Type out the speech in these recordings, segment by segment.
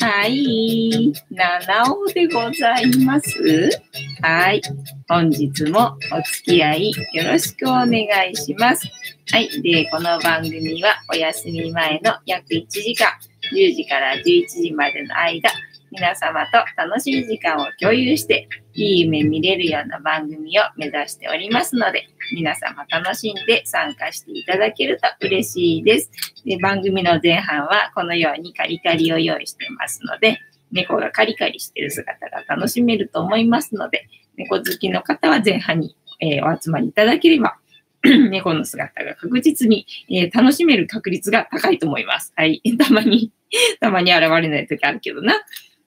はい。七尾でございます。はい。本日もお付き合いよろしくお願いします。はい。で、この番組はお休み前の約1時間、10時から11時までの間、皆様と楽しい時間を共有して、いい夢見れるような番組を目指しておりますので、皆様楽しんで参加していただけると嬉しいです。で番組の前半はこのようにカリカリを用意してますので、猫がカリカリしてる姿が楽しめると思いますので、猫好きの方は前半に、えー、お集まりいただければ、猫の姿が確実に、えー、楽しめる確率が高いと思います。はい。たまに、たまに現れない時あるけどな。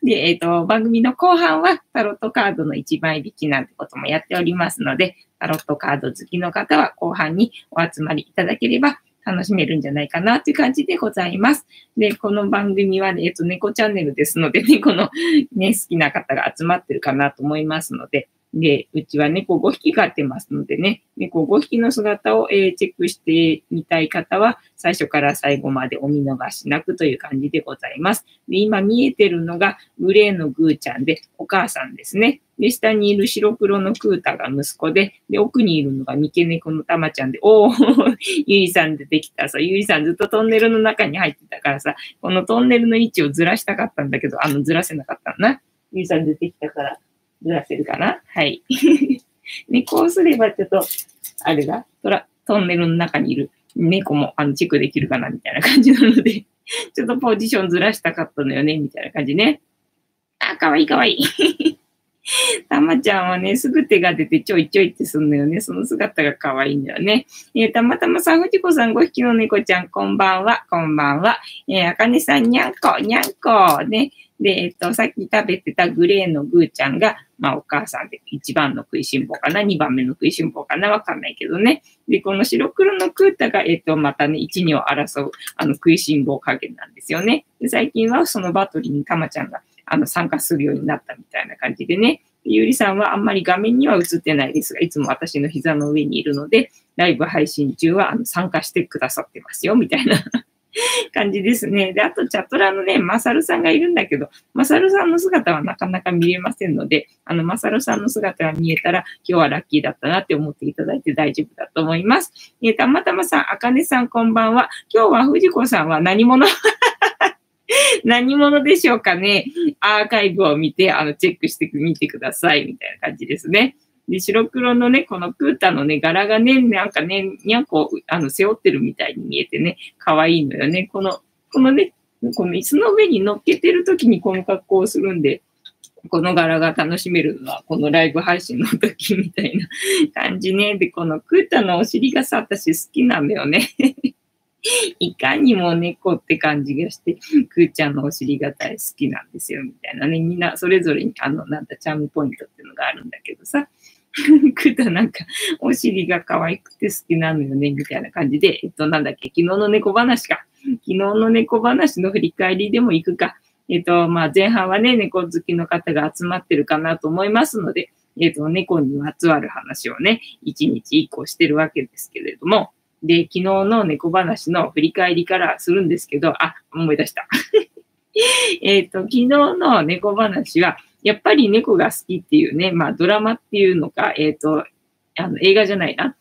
で、えっ、ー、と、番組の後半はタロットカードの1枚引きなんてこともやっておりますので、タロットカード好きの方は後半にお集まりいただければ楽しめるんじゃないかなという感じでございます。で、この番組はね、えっと、猫チャンネルですので、ね、このね、好きな方が集まってるかなと思いますので、で、うちは猫5匹飼ってますのでね、猫5匹の姿を、えー、チェックしてみたい方は、最初から最後までお見逃しなくという感じでございます。で、今見えてるのがグレーのグーちゃんで、お母さんですね。で、下にいる白黒のクータが息子で、で、奥にいるのが三毛猫のたまちゃんで、おー、ゆいさん出てきたさ、ゆいさんずっとトンネルの中に入ってたからさ、このトンネルの位置をずらしたかったんだけど、あの、ずらせなかったな。ゆいさん出てきたから、ずらせるかな？はい。ね、こうすればちょっと、あれだ、トラ、トンネルの中にいる猫もあのチェックできるかな？みたいな感じなので、ちょっとポジションずらしたかったのよね、みたいな感じね。あ、かわいいかわいい。たまちゃんはね、すぐ手が出てちょいちょいってすんのよね。その姿が可愛いんだよね。えー、たまたまさん、藤子さん5匹の猫ちゃん、こんばんは、こんばんは。えー、あかねさん、にゃんこ、にゃんこ。ね。で、えっと、さっき食べてたグレーのグーちゃんが、まあ、お母さんで一番の食いしん坊かな、二番目の食いしん坊かな、わかんないけどね。で、この白黒のクータが、えっと、またね、一、二を争う、あの、食いしん坊加減なんですよね。で、最近はそのバトルにたまちゃんが、あの、参加するようになったみたいな感じでね。ゆりさんはあんまり画面には映ってないですが、いつも私の膝の上にいるので、ライブ配信中はあの参加してくださってますよ、みたいな 感じですね。で、あとチャット欄のね、マサルさんがいるんだけど、マサルさんの姿はなかなか見れませんので、あの、マサルさんの姿が見えたら、今日はラッキーだったなって思っていただいて大丈夫だと思います。えたまたまさん、あかねさんこんばんは。今日は藤子さんは何者？何者でしょうかね。アーカイブを見て、あの、チェックしてみてください、みたいな感じですね。で、白黒のね、このクータのね、柄がね、なんかね、にゃんこ、あの、背負ってるみたいに見えてね、可愛いのよね。この、このね、この椅子の上に乗っけてる時にこの格好をするんで、この柄が楽しめるのは、このライブ配信の時みたいな感じね。で、このクータのお尻がさ、私好きなんだよね いかにも猫って感じがして、くーちゃんのお尻が大好きなんですよ、みたいなね。みんなそれぞれに、あの、なんだ、チャームポイントっていうのがあるんだけどさ。くだなんか、お尻が可愛くて好きなのよね、みたいな感じで、えっと、なんだっけ、昨日の猫話か。昨日の猫話の振り返りでも行くか。えっと、まあ、前半はね、猫好きの方が集まってるかなと思いますので、えっと、猫にまつわる話をね、一日一個してるわけですけれども、で、昨日の猫話の振り返りからするんですけど、あ、思い出した。えっと、昨日の猫話は、やっぱり猫が好きっていうね、まあドラマっていうのか、えっ、ー、と、あの映画じゃないな。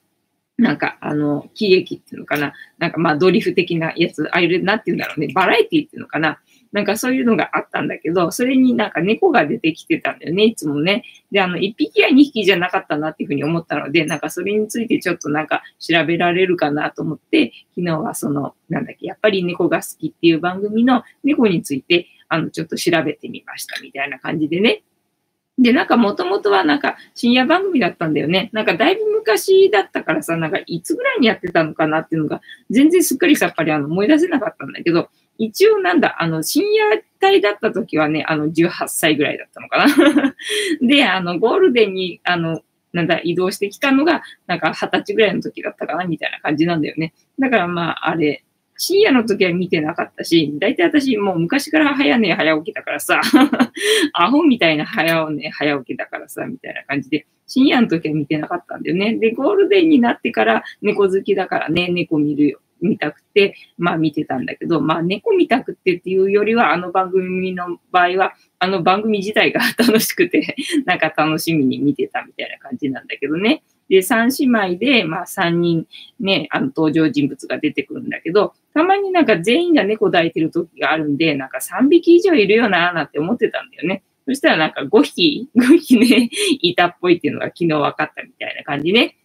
なんか、あの、喜劇っていうのかな。なんかまあドリフ的なやつ、ああいうなって言うんだろうね。バラエティっていうのかな。なんかそういうのがあったんだけど、それになんか猫が出てきてたんだよね、いつもね。で、あの、1匹や2匹じゃなかったなっていうふうに思ったので、なんかそれについてちょっとなんか調べられるかなと思って、昨日はその、なんだっけ、やっぱり猫が好きっていう番組の猫について、あの、ちょっと調べてみましたみたいな感じでね。で、なんかもともとはなんか深夜番組だったんだよね。なんかだいぶ昔だったからさ、なんかいつぐらいにやってたのかなっていうのが全然すっかりさっぱりあの思い出せなかったんだけど、一応なんだ、あの深夜帯だった時はね、あの18歳ぐらいだったのかな。で、あのゴールデンにあのなんだ、移動してきたのが、なんか二十歳ぐらいの時だったかな、みたいな感じなんだよね。だからまあ、あれ、深夜の時は見てなかったし、だいたい私もう昔から早寝早起きだからさ、アホみたいな早寝早起きだからさ、みたいな感じで、深夜の時は見てなかったんだよね。で、ゴールデンになってから猫好きだからね、猫見るよ。見たくて、まあ見てたんだけど、まあ猫見たくてっていうよりは、あの番組の場合は、あの番組自体が楽しくて、なんか楽しみに見てたみたいな感じなんだけどね。で、三姉妹で、まあ三人ね、あの登場人物が出てくるんだけど、たまになんか全員が猫抱いてる時があるんで、なんか3匹以上いるよなーなんて思ってたんだよね。そしたらなんか5匹、5匹ね、いたっぽいっていうのが昨日分かったみたいな感じね。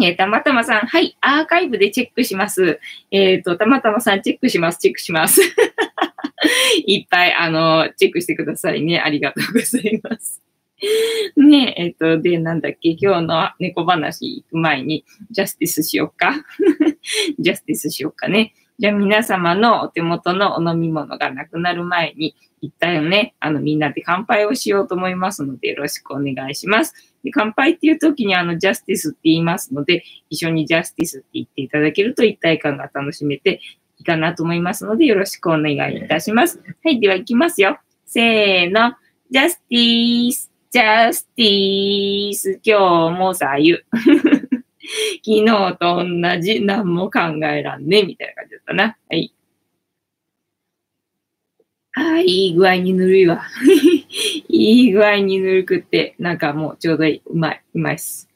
えー、たまたまさん、はい、アーカイブでチェックします。えっ、ー、と、たまたまさん、チェックします、チェックします。いっぱい、あの、チェックしてくださいね。ありがとうございます。ねえ、えっ、ー、と、で、なんだっけ、今日の猫話行く前に、ジャスティスしよっか。ジャスティスしよっかね。じゃあ皆様のお手元のお飲み物がなくなる前に、一旦ね、あのみんなで乾杯をしようと思いますのでよろしくお願いします。で乾杯っていう時にあのジャスティスって言いますので、一緒にジャスティスって言っていただけると一体感が楽しめていいかなと思いますのでよろしくお願いいたします。はい、では行きますよ。せーの。ジャスティス、ジャスティス、今日もさゆ。昨日と同じ、何も考えらんね、みたいな感じだったな。はい。あ、いい具合にぬるいわ。いい具合にぬるくって、なんかもうちょうどいい。うまい。うまいっす。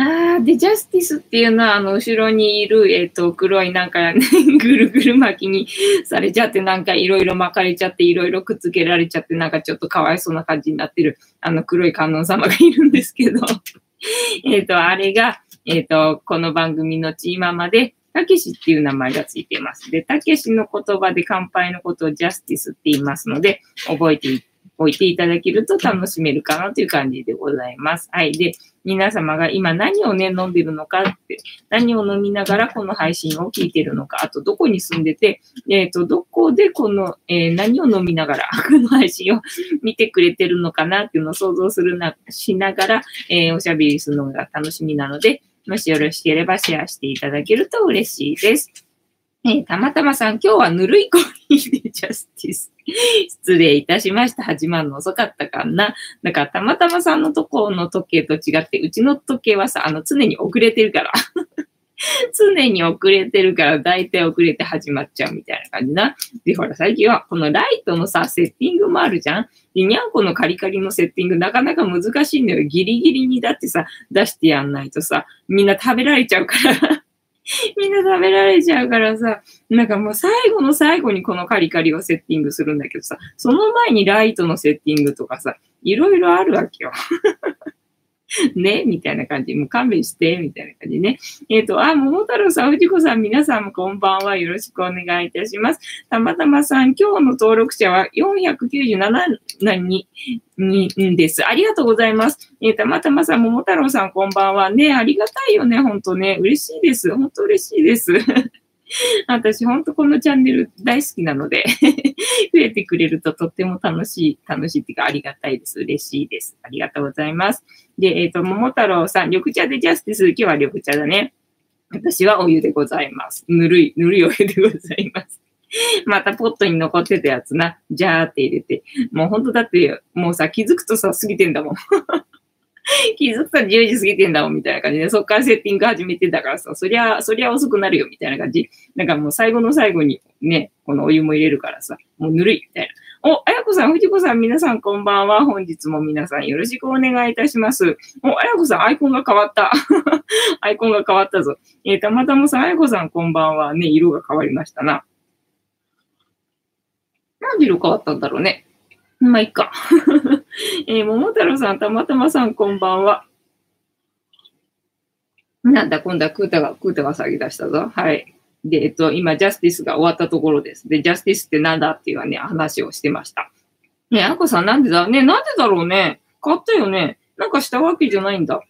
ああ、で、ジャスティスっていうのは、あの、後ろにいる、えっ、ー、と、黒いなんか、ね、ぐるぐる巻きにされちゃって、なんかいろいろ巻かれちゃって、いろいろくっつけられちゃって、なんかちょっとかわいそうな感じになってる、あの、黒い観音様がいるんですけど、えっと、あれが、えっ、ー、と、この番組のチーママで、たけしっていう名前がついてます。で、たけしの言葉で乾杯のことをジャスティスって言いますので、覚えておいていただけると楽しめるかなという感じでございます。はい。で、皆様が今何をね、飲んでるのかって、何を飲みながらこの配信を聞いてるのか、あとどこに住んでて、えっ、ー、と、どこでこの、えー、何を飲みながらこの配信を見てくれてるのかなっていうのを想像するな、しながら、えー、おしゃべりするのが楽しみなので、もしよろしければシェアしていただけると嬉しいです。えー、たまたまさん、今日はぬるいコーヒーで ジャスティス。失礼いたしました。始まるの遅かったかな。だから、たまたまさんのとこの時計と違って、うちの時計はさ、あの、常に遅れてるから。常に遅れてるから、だいたい遅れて始まっちゃうみたいな感じな。で、ほら、最近は、このライトのさ、セッティングもあるじゃんで、にゃんこのカリカリのセッティング、なかなか難しいんだよ。ギリギリにだってさ、出してやんないとさ、みんな食べられちゃうから みんな食べられちゃうからさ、なんかもう最後の最後にこのカリカリをセッティングするんだけどさ、その前にライトのセッティングとかさ、いろいろあるわけよ。ね、みたいな感じ。もう勘弁して、みたいな感じね。えっ、ー、と、あ、桃太郎さん、藤子さん、皆さんもこんばんは。よろしくお願いいたします。たまたまさん、今日の登録者は497人にです。ありがとうございます。えー、たまたまさん、桃太郎さん、こんばんは。ね、ありがたいよね、ほんとね。嬉しいです。ほんと嬉しいです。私、ほんとこのチャンネル大好きなので 増えてくれるととっても楽しい、楽しいっていうかありがたいです。嬉しいです。ありがとうございます。で、えっ、ー、と、桃太郎さん、緑茶でジャスティス、今日は緑茶だね。私はお湯でございます。ぬるい、ぬるいお湯でございます。またポットに残ってたやつな、ジャーって入れて。もうほんとだって、もうさ、気づくとさ、過ぎてんだもん。気づくと10時過ぎてんだもん、みたいな感じで、そっからセッティング始めてたからさ、そりゃ、そりゃ遅くなるよ、みたいな感じ。なんかもう最後の最後にね、このお湯も入れるからさ、もうぬるい、みたいな。お、あやこさん、藤子さん、皆さんこんばんは。本日も皆さんよろしくお願いいたします。お、あやこさん、アイコンが変わった。アイコンが変わったぞ。えー、たまたまさん、あやこさん、こんばんは。ね、色が変わりましたな。なんで色変わったんだろうね。まあ、いっか。えー、桃太郎さん、たまたまさん、こんばんは。なんだ、今度はクータが、クータが騒ぎ出したぞ。はい。で、えっと、今、ジャスティスが終わったところです。で、ジャスティスってなんだっていうね、話をしてました。ねあこさんなんでだ？ねなんでだろうね変わったよねなんかしたわけじゃないんだ。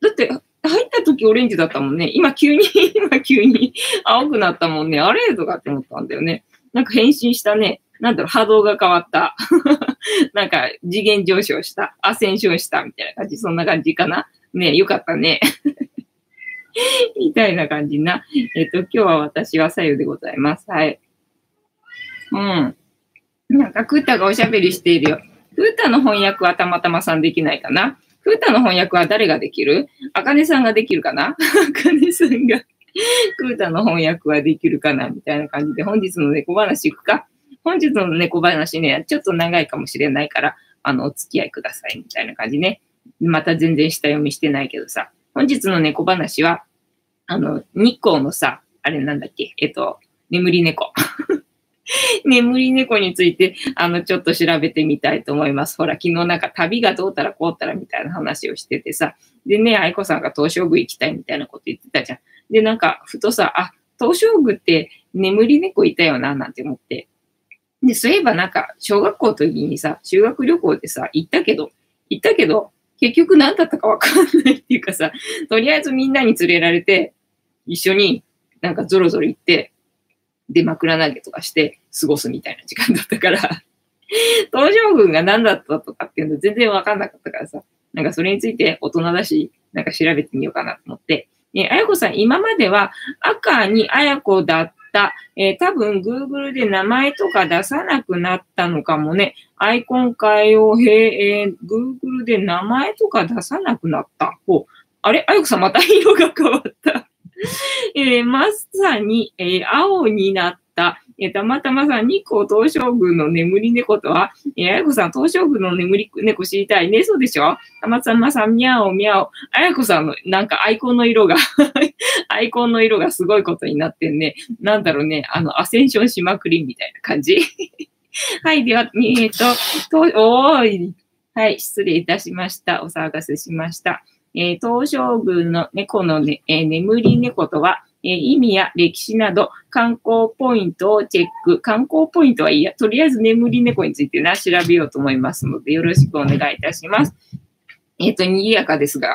だって、入った時オレンジだったもんね。今急に 今急に青くなったもんね。あれ？とかって思ったんだよね。なんか変身したね。なんだろう、波動が変わった。なんか次元上昇した。アセンションしたみたいな感じ。そんな感じかな。ねよかったね。みたいな感じな。えっと、今日は私は左右でございます。はい。うん。なんか、クータがおしゃべりしているよ。クータの翻訳はたまたまさんできないかなクータの翻訳は誰ができる？あかねさんができるかな？あかねさんがクータの翻訳はできるかな？みたいな感じで、本日の猫話行くか。本日の猫話ね、ちょっと長いかもしれないから、あの、お付き合いくださいみたいな感じね。また全然下読みしてないけどさ、本日の猫話は、あの、日光のさ、あれなんだっけ、えっと、眠り猫。眠り猫について、あの、ちょっと調べてみたいと思います。ほら、昨日なんか旅がどうたらこうたらみたいな話をしててさ。でね、愛子さんが東照宮行きたいみたいなこと言ってたじゃん。で、なんか、ふとさ、あ、東照宮って眠り猫いたよな、なんて思って。で、そういえばなんか、小学校の時にさ、修学旅行でさ、行ったけど、行ったけど、結局何だったかわかんないっていうかさ、とりあえずみんなに連れられて、一緒になんかゾロゾロ行って、で、枕投げとかして過ごすみたいな時間だったから。東照宮が何だったとかっていうの全然わかんなかったからさ、なんかそれについて大人だし、なんか調べてみようかなと思って、えあやこさん、今までは赤にあやこだった、えー、多分 Google で名前とか出さなくなったのかもね。アイコン変えよう、へえー、Google で名前とか出さなくなった。ほう。あれ？あゆこさん、また色が変わった。えー、まさに、えー、青になった。えー、たまたまさん、日光東照宮の眠り猫とは、えー、あやこさん、東照宮の眠り猫知りたいね。そうでしょ？たまたまさん、みゃおみゃお。あやこさんの、なんかアイコンの色が アイコンの色がすごいことになってんね。なんだろうね、あの、アセンションしまくりみたいな感じ はい、では、えっ、と、と、おーい。はい、失礼いたしました。お騒がせしました。えー、東照宮の猫の、ねえー、眠り猫とは、意味や歴史など観光ポイントをチェック。観光ポイントはいいや、とりあえず眠り猫についてな、調べようと思いますので、よろしくお願いいたします。えっ、ー、と、賑やかですが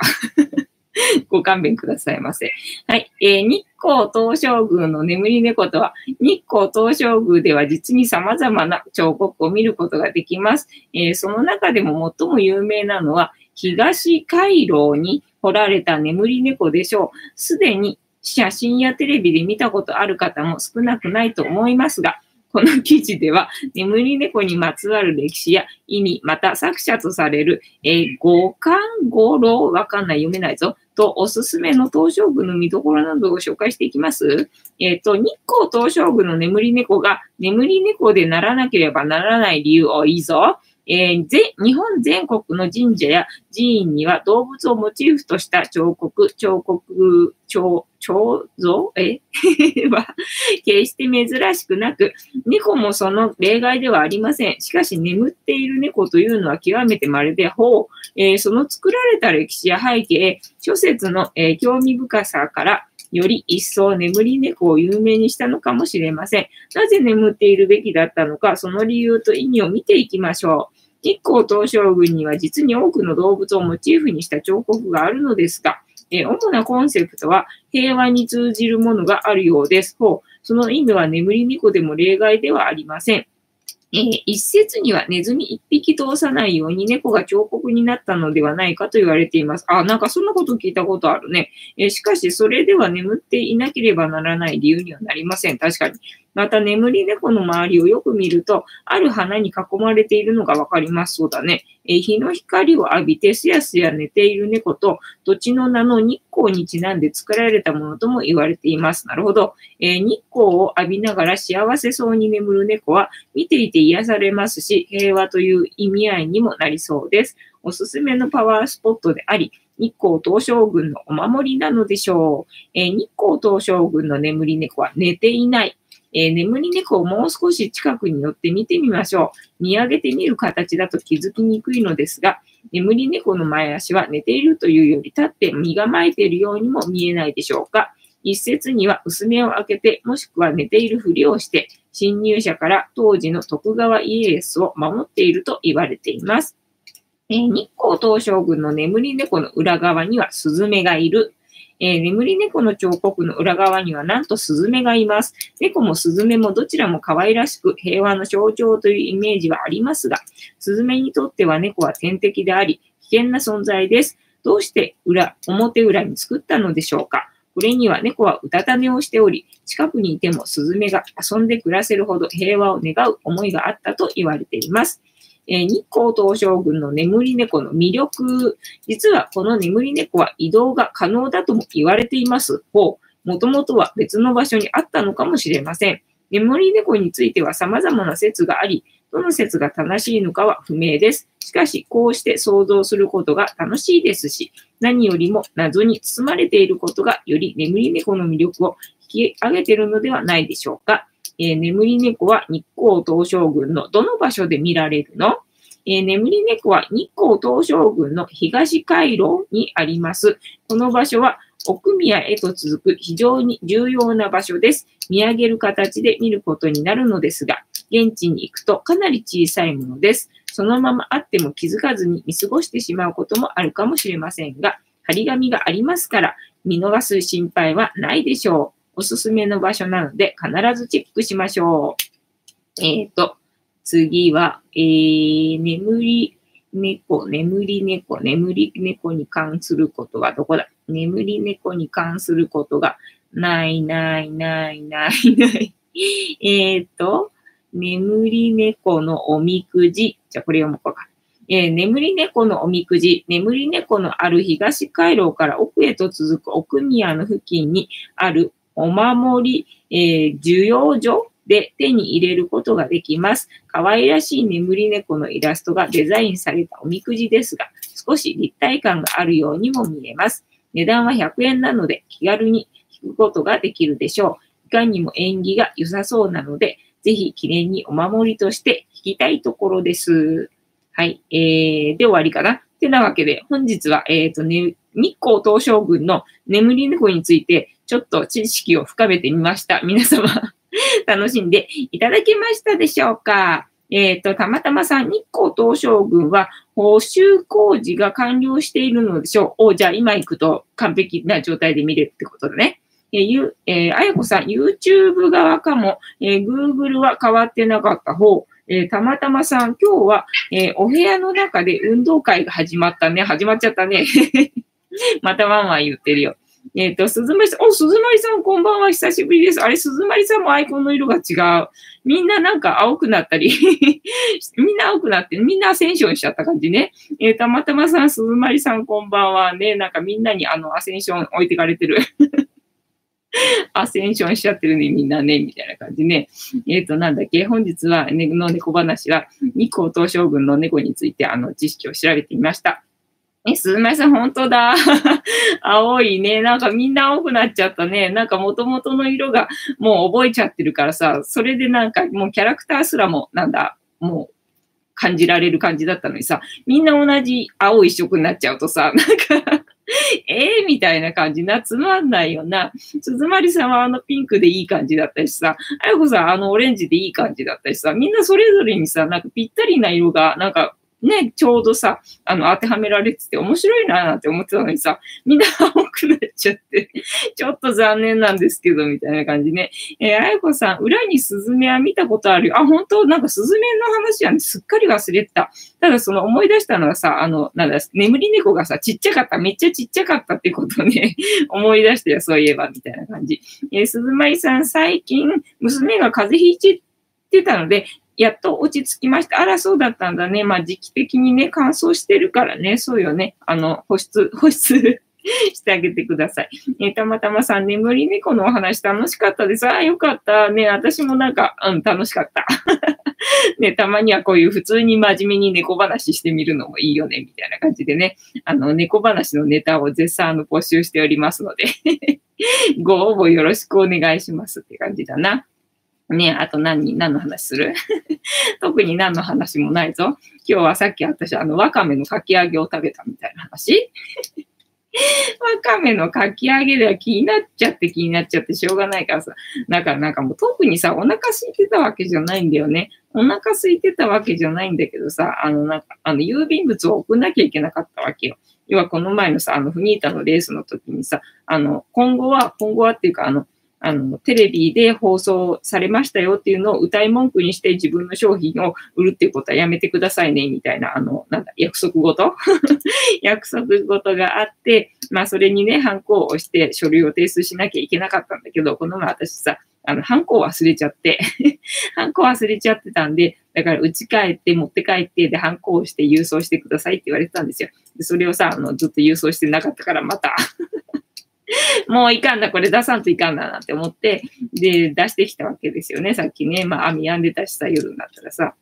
ご勘弁くださいませ。はい。えー、日光東照宮の眠り猫とは、日光東照宮では実に様々な彫刻を見ることができます。えー、その中でも最も有名なのは、東回廊に掘られた眠り猫でしょう。すでに写真やテレビで見たことある方も少なくないと思いますが、この記事では、眠り猫にまつわる歴史や意味、また作者とされる、えー、五感五郎、わかんない、読めないぞ、とおすすめの東照宮の見どころなどを紹介していきます。えっ、ー、と、日光東照宮の眠り猫が眠り猫でならなければならない理由をいいぞ。えー、日本全国の神社や寺院には動物をモチーフとした彫刻、彫刻、彫、彫像？え？は決して珍しくなく、猫もその例外ではありません。しかし眠っている猫というのは極めて稀で、ほう、えー、その作られた歴史や背景、諸説の、えー、興味深さから、より一層眠り猫を有名にしたのかもしれません。なぜ眠っているべきだったのか、その理由と意味を見ていきましょう。日光東照宮には実に多くの動物をモチーフにした彫刻があるのですが、え主なコンセプトは平和に通じるものがあるようです。ほうその意味は眠り猫でも例外ではありません。えー、一説にはネズミ一匹通さないように猫が彫刻になったのではないかと言われています。あ、なんかそんなこと聞いたことあるね。えー、しかし、それでは眠っていなければならない理由にはなりません。確かに。また眠り猫の周りをよく見ると、ある花に囲まれているのがわかります。そうだね。えー、日の光を浴びてすやすや寝ている猫と、土地の名の日光にちなんで作られたものとも言われています。なるほど。えー、日光を浴びながら幸せそうに眠る猫は、見ていて癒されますし、平和という意味合いにもなりそうです。おすすめのパワースポットであり、日光東照宮のお守りなのでしょう。えー、日光東照宮の眠り猫は寝ていない。えー、眠り猫をもう少し近くに寄って見てみましょう。見上げてみる形だと気づきにくいのですが、眠り猫の前足は寝ているというより立って身構えているようにも見えないでしょうか。一説には薄目を開けて、もしくは寝ているふりをして、侵入者から当時の徳川家康を守っていると言われています。えー、日光東照宮の眠り猫の裏側にはスズメがいる。えー、眠り猫の彫刻の裏側にはなんとスズメがいます。猫もスズメもどちらも可愛らしく平和の象徴というイメージはありますが、スズメにとっては猫は天敵であり、危険な存在です。どうして裏、表裏に作ったのでしょうか？これには猫はうたた寝をしており、近くにいてもスズメが遊んで暮らせるほど平和を願う思いがあったと言われています。え、日光東照宮の眠り猫の魅力。実はこの眠り猫は移動が可能だとも言われています。ほう。もともとは別の場所にあったのかもしれません。眠り猫については様々な説があり、どの説が正しいのかは不明です。しかし、こうして想像することが楽しいですし、何よりも謎に包まれていることがより眠り猫の魅力を引き上げているのではないでしょうか。えー、眠り猫は日光東照宮のどの場所で見られるの？えー、眠り猫は日光東照宮の東回廊にあります。この場所は奥宮へと続く非常に重要な場所です。見上げる形で見ることになるのですが、現地に行くとかなり小さいものです。そのままあっても気づかずに見過ごしてしまうこともあるかもしれませんが、張り紙がありますから、見逃す心配はないでしょう。おすすめの場所なので必ずチェックしましょう。えっ、ー、と、次は、えー、眠り猫、眠り猫、眠り猫に関することはどこだ？眠り猫に関することがないないないないない。えっと、眠り猫のおみくじ。じゃあこれ読もうか。えー、眠り猫のおみくじ。眠り猫のある東回廊から奥へと続く奥宮の付近にあるお守り、えー、需要所で手に入れることができます。可愛らしい眠り猫のイラストがデザインされたおみくじですが、少し立体感があるようにも見えます。値段は100円なので気軽に引くことができるでしょう。いかにも縁起が良さそうなので、ぜひ記念にお守りとして引きたいところです。はい。えー、で終わりかな。てなわけで、本日は、えっ、ー、とね、日光東照宮の眠り猫について、ちょっと知識を深めてみました。皆様 楽しんでいただけましたでしょうか？えっ、ー、と、たまたまさん、日光東照宮は補修工事が完了しているのでしょう。お、じゃあ今行くと完璧な状態で見れるってことだね。えー、ゆ、えー、あやこさん、YouTube 側かも、えー、Google は変わってなかった方。えー、たまたまさん、今日は、えー、お部屋の中で運動会が始まったね。始まっちゃったね。またワンワン言ってるよ。えっ、ー、と、鈴まりさん、お、鈴まりさんこんばんは、久しぶりです。あれ、鈴まりさんもアイコンの色が違う。みんななんか青くなったり みんな青くなって、みんなアセンションしちゃった感じね。えー、たまたまさん、鈴まりさんこんばんはね、なんかみんなにあの、アセンション置いてかれてる アセンションしちゃってるね、みんなね、みたいな感じね。えっ、ー、と、なんだっけ、本日は、ね、の猫話は、日光東照宮の猫について、あの、知識を調べてみました。え、すみません、本当だ。青いね。なんかみんな青くなっちゃったね。なんか元々の色がもう覚えちゃってるからさ、それでなんかもうキャラクターすらも、なんだ、もう感じられる感じだったのにさ、みんな同じ青一色になっちゃうとさ、なんかええみたいな感じな、つまんないよな。鈴まりさんはあのピンクでいい感じだったしさ、あやこさんあのオレンジでいい感じだったしさ、みんなそれぞれにさ、なんかぴったりな色が、なんかね、ちょうどさ、あの、当てはめられてて面白いななんて思ってたのにさ、みんな青くなっちゃって、ちょっと残念なんですけど、みたいな感じね。えー、あやこさん、裏にスズメは見たことあるよ。あ、本当？なんかスズメの話は、ね、すっかり忘れてた。ただその思い出したのはさ、あの、なんだ、眠り猫がさ、ちっちゃかった、めっちゃちっちゃかったってことね、思い出してよ、そういえば、みたいな感じ。えー、鈴舞さん、最近、娘が風邪ひいてたので、やっと落ち着きました。あら、そうだったんだね。まあ、時期的にね、乾燥してるからね、そうよね。あの、保湿、保湿してあげてください。えたまたまさん、眠り猫のお話楽しかったです。ああ、よかった。ね、私もなんか、うん、楽しかった。ね、たまにはこういう普通に真面目に猫話してみるのもいいよね、みたいな感じでね。あの、猫話のネタを絶賛の募集しておりますので ご応募よろしくお願いしますって感じだな。ねあと何、何の話する？特に何の話もないぞ。今日はさっき私、あの、わかめのかき揚げを食べたみたいな話 わかめのかき揚げでは気になっちゃって気になっちゃってしょうがないからさ。だからなんかもう特にさ、お腹空いてたわけじゃないんだよね。お腹空いてたわけじゃないんだけどさ、あのなんか、あの郵便物を送んなきゃいけなかったわけよ。要はこの前のさ、あのフニータのレースの時にさ、あの、今後は、今後はっていうか、あの、あの、テレビで放送されましたよっていうのを歌い文句にして自分の商品を売るっていうことはやめてくださいね、みたいな、あの、なんだ、約束事？約束事があって、まあ、それにね、反抗をして書類を提出しなきゃいけなかったんだけど、この前私さ、あの、反抗忘れちゃって 反抗忘れちゃってたんで、だから、家帰って、持って帰って、で、反抗して郵送してくださいって言われてたんですよ。でそれをさ、あの、ずっと郵送してなかったから、また もういかんだ、これ出さんといかんだなって思って、で、出してきたわけですよね、さっきね。まあ、網病んでたしさ、夜になったらさ。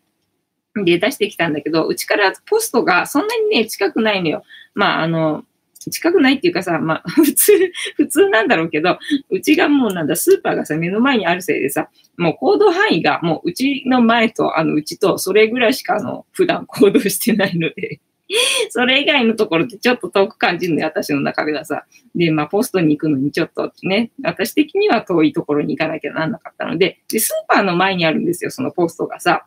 で、出してきたんだけど、うちからポストがそんなにね、近くないのよ。まあ、あの、近くないっていうかさ、まあ、普通、普通なんだろうけど、うちがもうなんだ、スーパーがさ、目の前にあるせいでさ、もう行動範囲がもううちの前と、あの、うちと、それぐらいしか、あの、普段行動してないので それ以外のところってちょっと遠く感じるのよ、私の中ではさ。で、まあ、ポストに行くのにちょっとね、私的には遠いところに行かなきゃなんなかったので、で、スーパーの前にあるんですよ、そのポストがさ。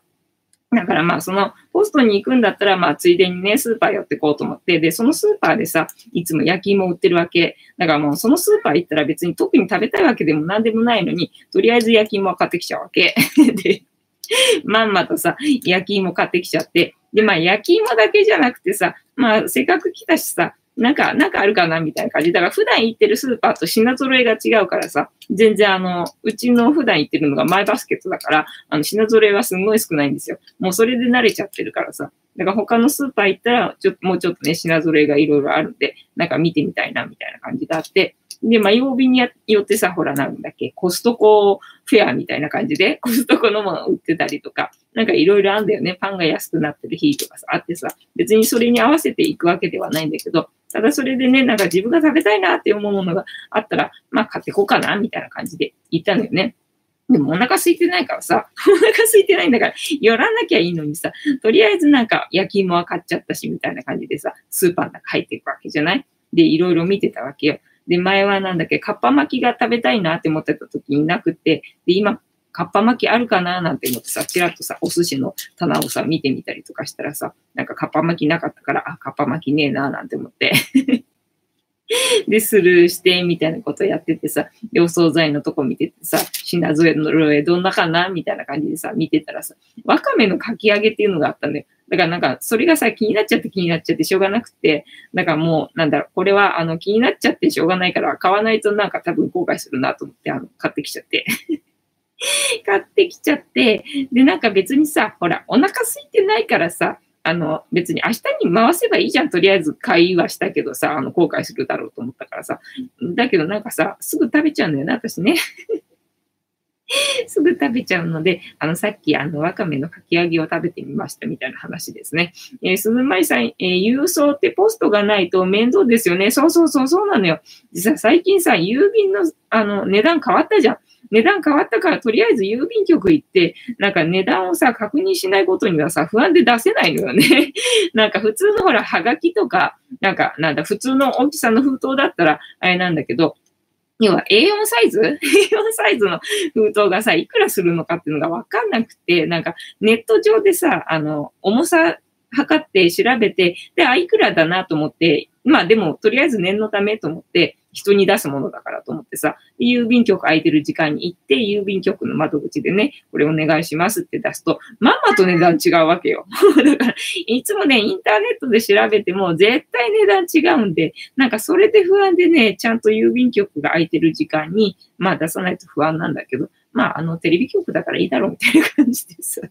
だからまあそのポストに行くんだったらまあついでにね、スーパー寄ってこうと思って、で、そのスーパーでさ、いつも焼き芋売ってるわけ。だからもうそのスーパー行ったら別に特に食べたいわけでも何でもないのに、とりあえず焼き芋は買ってきちゃうわけ。で、まんまとさ、焼き芋買ってきちゃって、で、まあ焼き芋だけじゃなくてさ、まあせっかく来たしさ、なんか、なんかあるかなみたいな感じ。だから普段行ってるスーパーと品揃えが違うからさ、全然あの、うちの普段行ってるのがマイバスケットだから、あの、品揃えはすんごい少ないんですよ。もうそれで慣れちゃってるからさ。だから他のスーパー行ったら、ちょっと、もうちょっとね、品揃えがいろいろあるんで、なんか見てみたいな、みたいな感じがあって、で、まあ、曜日によってさ、ほら、なんだっけ、コストコフェアみたいな感じで、コストコのもの売ってたりとか、なんかいろいろあんだよね。パンが安くなってる日とかさ、あってさ、別にそれに合わせていくわけではないんだけど、ただそれでね、なんか自分が食べたいなって思うものがあったら、まあ買ってこうかな、みたいな感じで言ったんだよね。でもお腹空いてないからさ、お腹空いてないんだから、寄らなきゃいいのにさ、とりあえずなんか焼き芋は買っちゃったし、みたいな感じでさ、スーパーの中入っていくわけじゃない？で、いろいろ見てたわけよ。で、前はなんだっけ、かっぱ巻きが食べたいなって思ってた時になくて、で、今、かっぱ巻きあるかななんて思ってさ、ちらっとさ、お寿司の棚をさ、見てみたりとかしたらさ、なんかかっぱ巻きなかったから、あ、かっぱ巻きねえななんて思って で、スルーして、みたいなことやっててさ、で、お惣菜のとこ見ててさ、品添えのルエどんなかなみたいな感じでさ、見てたらさ、わかめのかき揚げっていうのがあったんだよ。だからなんか、それがさ、気になっちゃって気になっちゃってしょうがなくて、だかもう、なんだろう、これは、あの、気になっちゃってしょうがないから、買わないとなんか多分後悔するなと思って、あの、買ってきちゃって 買ってきちゃって、で、なんか別にさ、ほら、お腹空いてないからさ、あの、別に明日に回せばいいじゃん。とりあえず買いはしたけどさ、あの、後悔するだろうと思ったからさ。だけどなんかさ、すぐ食べちゃうんだよね、私ね。すぐ食べちゃうので、あの、さっき、あの、わかめのかき揚げを食べてみましたみたいな話ですね。えー、すずまりさん、え、郵送ってポストがないと面倒ですよね。そうそうそう、そうなのよ。実は最近さ、郵便の、あの、値段変わったじゃん。値段変わったから、とりあえず郵便局行って、なんか値段をさ、確認しないことにはさ、不安で出せないのよね。なんか普通のほら、はがきとか、なんか、なんだ、普通の大きさの封筒だったら、あれなんだけど、要は A4 サイズ ?A4 サイズの封筒がさ、いくらするのかっていうのがわかんなくて、なんかネット上でさ、あの、重さ測って調べて、で、あ、いくらだなと思って、まあでも、とりあえず念のためと思って、人に出すものだからと思ってさ、郵便局空いてる時間に行って、郵便局の窓口でね、これお願いしますって出すと、まんまと値段違うわけよ。だから、いつもね、インターネットで調べても絶対値段違うんで、なんかそれで不安でね、ちゃんと郵便局が空いてる時間に、まあ出さないと不安なんだけど、まああのテレビ局だからいいだろうみたいな感じでさ。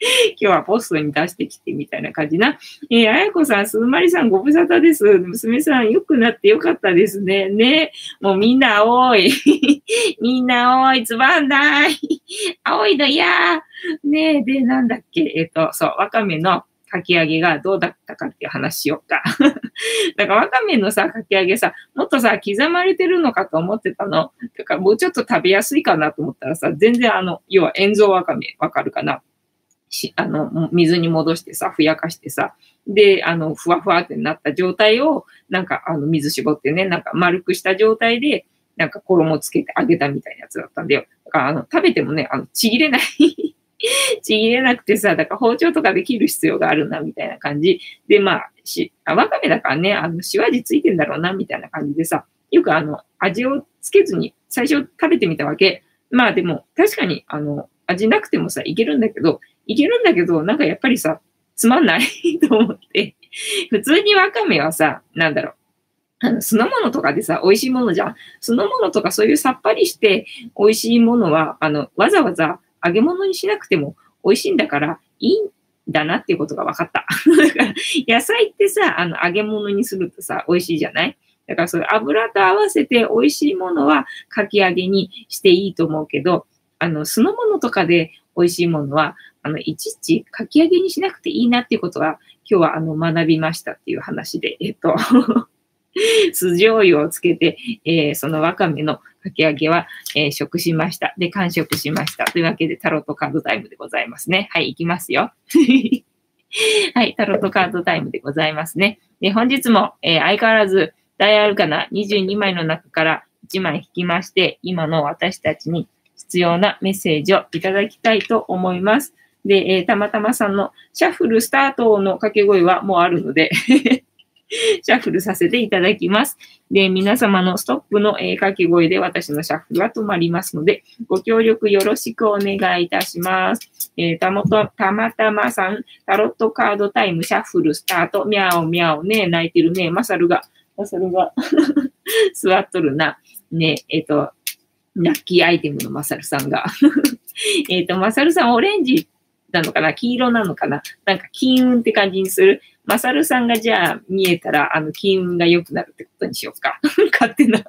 今日はポストに出してきてみたいな感じな。えー、あやこさん、すずまりさん、ご無沙汰です。娘さん、良くなってよかったですね。ね。もうみんな青い。みんな青い。つまんない。青いの嫌。ねで、なんだっけ。えっ、ー、と、そう、わかめのかき揚げがどうだったかっていう話しようか。だからわかめのさ、かき揚げさ、もっとさ、刻まれてるのかと思ってたの。だからもうちょっと食べやすいかなと思ったらさ、全然あの、要は塩蔵わかめわかるかな。し、あの、水に戻してさ、ふやかしてさ、で、あの、ふわふわってなった状態を、なんか、あの、水絞ってね、なんか丸くした状態で、なんか衣つけて揚げたみたいなやつだったんだよ。だから、あの、食べてもね、あの、ちぎれない ちぎれなくてさ、だから包丁とかで切る必要があるな、みたいな感じ。で、まあ、し、あわかめだからね、あの、塩味ついてんだろうな、みたいな感じでさ、よくあの、味をつけずに最初食べてみたわけ。まあでも、確かに、あの、味なくてもさ、いけるんだけど、いけるんだけど、なんかやっぱりさ、つまんないと思って、普通にわかめはさ、なんだろう。あの、酢の物とかでさ、美味しいものじゃん。酢の物とかそういうさっぱりして美味しいものは、あの、わざわざ揚げ物にしなくても美味しいんだからいいんだなっていうことが分かった。だから、野菜ってさ、あの、揚げ物にするとさ、美味しいじゃない？だからそれ油と合わせて美味しいものはかき揚げにしていいと思うけど、あの、酢の物とかで美味しいものは、あの、いちいちかき揚げにしなくていいなっていうことは、今日はあの、学びましたっていう話で、えっと 酢醤油をつけて、えー、そのわかめのかき揚げは、えー、食しました。で、完食しました。というわけで、タロットカードタイムでございますね。はい、いきますよ。はい、タロットカードタイムでございますね。で、本日も、えー、相変わらず、大アルカナ22枚の中から1枚引きまして、今の私たちに必要なメッセージをいただきたいと思います。で、えー、たまたまさんのシャッフルスタートの掛け声はもうあるので シャッフルさせていただきます。で、皆様のストップの、えー、掛け声で私のシャッフルは止まりますので、ご協力よろしくお願いいたします。えー、たもと、たまたまさん、タロットカードタイム、シャッフルスタート、みゃおみゃおね、泣いてるね、マサルが、マサルが 座っとるな。ね、えっ、ー、と、ラッキーアイテムのマサルさんが えっと、マサルさんオレンジなのかな？黄色なのかな？なんか金運って感じにする？マサルさんがじゃあ見えたら、あの、金運が良くなるってことにしようか。勝手な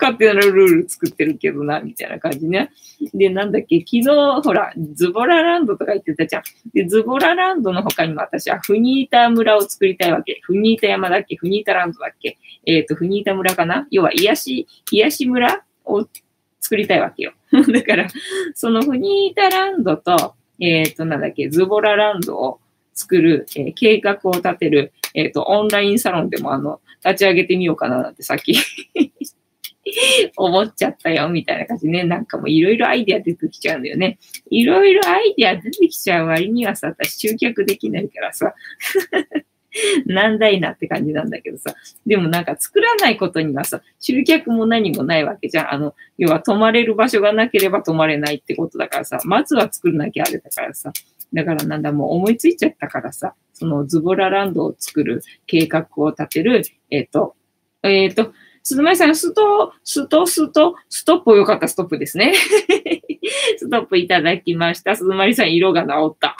勝手なルール作ってるけどな、みたいな感じね。で、なんだっけ、昨日、ほら、ズボラランドとか言ってたじゃん。で、ズボラランドの他にも私はフニータ村を作りたいわけ。フニータ山だっけ？フニータランドだっけ？えっ、ー、と、フニータ村かな？要は、癒し、癒し村を作りたいわけよ。だから、そのフニータランドと、えっ、ー、と、なんだっけ、ズボラランドを作る、えー、計画を立てる、えっ、ー、と、オンラインサロンでもあの、立ち上げてみようかななんてさっき 思っちゃったよ、みたいな感じね。なんかもういろいろアイディア出てきちゃうんだよね。いろいろアイディア出てきちゃう割にはさ、私集客できないからさ。なんだいなって感じなんだけどさ。でもなんか作らないことにはさ、集客も何もないわけじゃん。あの、要は泊まれる場所がなければ泊まれないってことだからさ、まずは作らなきゃあれだからさ。だからなんだ、もう思いついちゃったからさ、そのズボラランドを作る計画を立てる、えっ、ー、と、えっ、ー、と、すずまりさん、スト、スト、スト、ストップよかった、ストップですね。ストップいただきました。すずまりさん、色が治った。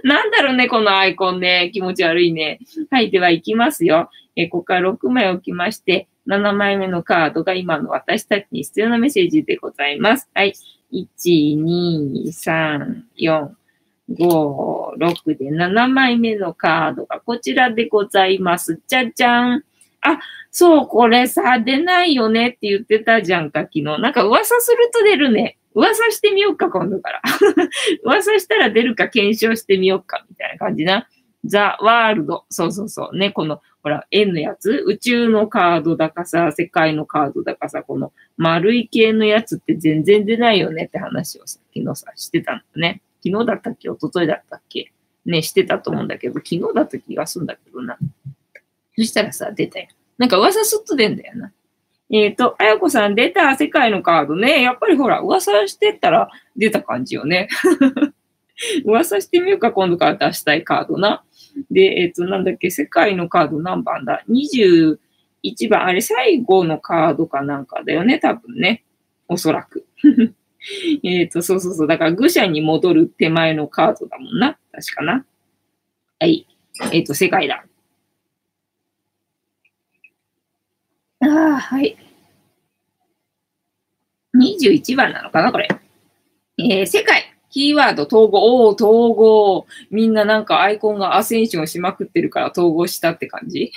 なんだろうね、このアイコンね。気持ち悪いね。はい、では行きますよ。えここから6枚置きまして、7枚目のカードが今の私たちに必要なメッセージでございます。はい。1、2、3、4、5、6で7枚目のカードがこちらでございます。じゃじゃん。あ、そう、これさ、出ないよねって言ってたじゃんか、昨日。なんか噂すると出るね。噂してみようか、今度から。噂したら出るか検証してみようか、みたいな感じな。ザ・ワールド。そうそうそう。ね、この、ほら、円のやつ宇宙のカードだかさ、世界のカードだかさ、この丸い系のやつって全然出ないよねって話をさ、昨日さ、してたんだね。昨日だったっけ？一昨日だったっけ？ね、してたと思うんだけど、昨日だった気がするんだけどな。そしたらさ、出たよ。なんか噂すっと出んだよな。えっ、ー、と、あやこさん出た世界のカードね。やっぱりほら、噂してたら出た感じよね。噂してみようか、今度から出したいカードな。で、えっ、ー、と、なんだっけ、世界のカード何番だ ?21 番。あれ、最後のカードかなんかだよね、多分ね。おそらく。えっと、そうそうそう。だから、愚者に戻る手前のカードだもんな。確かな。はい。えっ、ー、と、世界だ。ああ、はい。21番なのかな、これ。えー、世界。キーワード統合。おお、統合。みんななんかアイコンがアセンションしまくってるから統合したって感じ？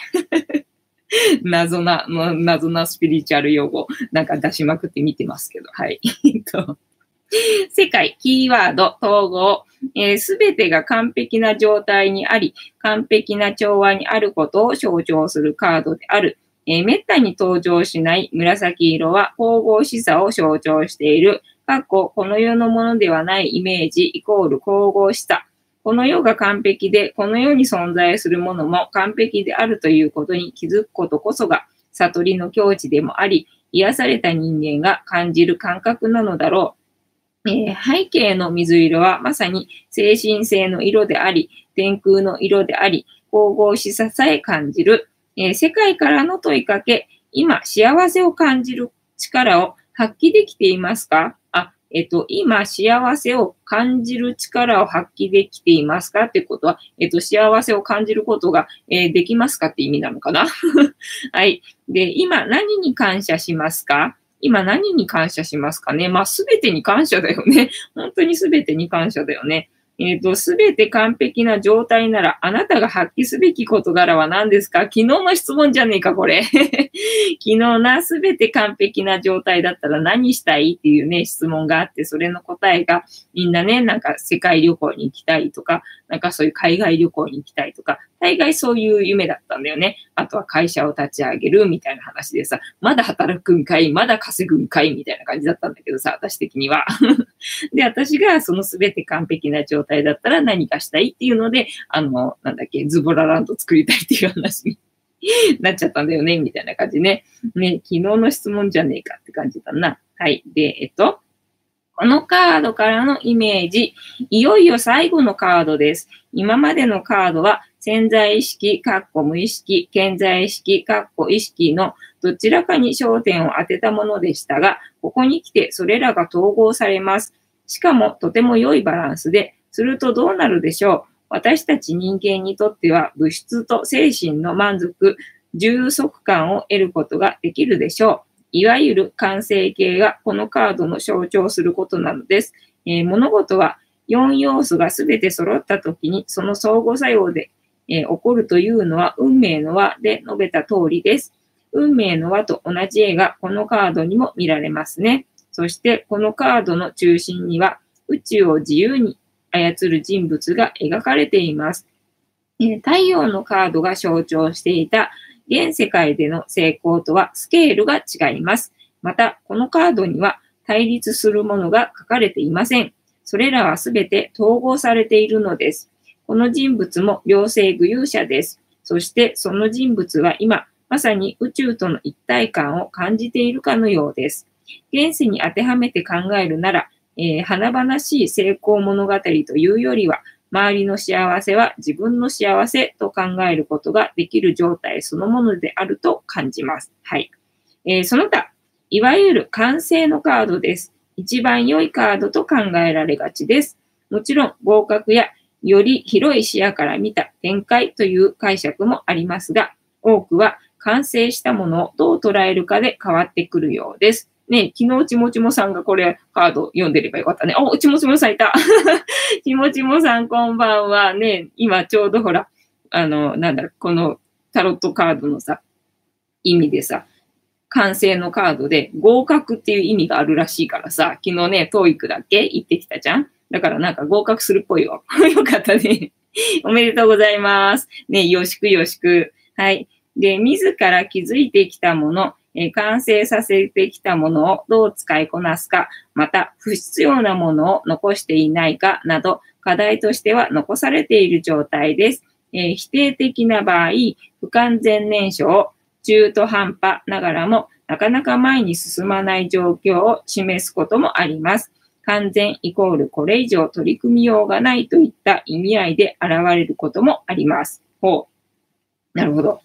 謎な、謎なスピリチュアル用語なんか出しまくって見てますけど。はい。世界、キーワード、統合。す、べ、てが完璧な状態にあり、完璧な調和にあることを象徴するカードである。えー、めったに登場しない紫色は神々しさを象徴している。かっこ、この世のものではないイメージイコール神々しさ。この世が完璧で、この世に存在するものも完璧であるということに気づくことこそが、悟りの境地でもあり、癒された人間が感じる感覚なのだろう。えー、背景の水色はまさに精神性の色であり、天空の色であり、神々しささえ感じる。え、世界からの問いかけ、今幸せを感じる力を発揮できていますか？あ、えっと、今、幸せを感じる力を発揮できていますか？ってことは、えっと、幸せを感じることが、えー、できますか？って意味なのかな？はい。で、今、何に感謝しますか？今何に感謝しますかね？まあ、すべてに感謝だよね。本当にすべてに感謝だよね。えっ、ー、と、すべて完璧な状態なら、あなたが発揮すべき事柄は何ですか？昨日の質問じゃねえか、これ。昨日な、すべて完璧な状態だったら何したいっていうね、質問があって、それの答えが、みんなね、なんか世界旅行に行きたいとか、なんかそういう海外旅行に行きたいとか、大概そういう夢だったんだよね。あとは会社を立ち上げるみたいな話でさ、まだ働くんかい、まだ稼ぐんかいみたいな感じだったんだけどさ、私的には。で、私がその全て完璧な状態だったら何かしたいっていうので、あの、なんだっけ、ズボラランド作りたいっていう話に なっちゃったんだよね、みたいな感じね。ね、昨日の質問じゃねえかって感じだな。はい。で、えっと、このカードからのイメージ、いよいよ最後のカードです。今までのカードは潜在意識、かっこ無意識、健在意識、かっこ意識のどちらかに焦点を当てたものでしたが、ここに来てそれらが統合されます。しかもとても良いバランスで、するとどうなるでしょう？私たち人間にとっては物質と精神の満足、充足感を得ることができるでしょう。いわゆる完成形がこのカードの象徴することなのです。えー、物事は4要素が全て揃った時にその相互作用で、えー、起こるというのは運命の輪で述べた通りです。運命の輪と同じ絵がこのカードにも見られますね。そしてこのカードの中心には宇宙を自由に操る人物が描かれています。太陽のカードが象徴していた現世界での成功とはスケールが違います。また、このカードには対立するものが書かれていません。それらはすべて統合されているのです。この人物も両性具有者です。そしてその人物は今、まさに宇宙との一体感を感じているかのようです。現世に当てはめて考えるなら、えー、華々しい成功物語というよりは、周りの幸せは自分の幸せと考えることができる状態そのものであると感じます。はい。えー、その他、いわゆる完成のカードです。一番良いカードと考えられがちです。もちろん合格やより広い視野から見た展開という解釈もありますが、多くは完成したものをどう捉えるかで変わってくるようです。ね、昨日ちもちもさんがこれカード読んでればよかったね。お、ちもちもさんいた。ちもちもさんこんばんは。ね、今ちょうどほら、あの、なんだろ、このタロットカードのさ、意味でさ、完成のカードで合格っていう意味があるらしいからさ、昨日ね、トーイックだっけ？行ってきたじゃん？だからなんか合格するっぽいよ。よかったね。おめでとうございます。ね、よしくよしく。はい。で、自ら気づいてきたもの、えー、完成させてきたものをどう使いこなすか、また不必要なものを残していないかなど、課題としては残されている状態です。えー、否定的な場合、不完全燃焼、中途半端ながらもなかなか前に進まない状況を示すこともあります。完全イコールこれ以上取り組みようがないといった意味合いで現れることもあります。ほう。なるほど。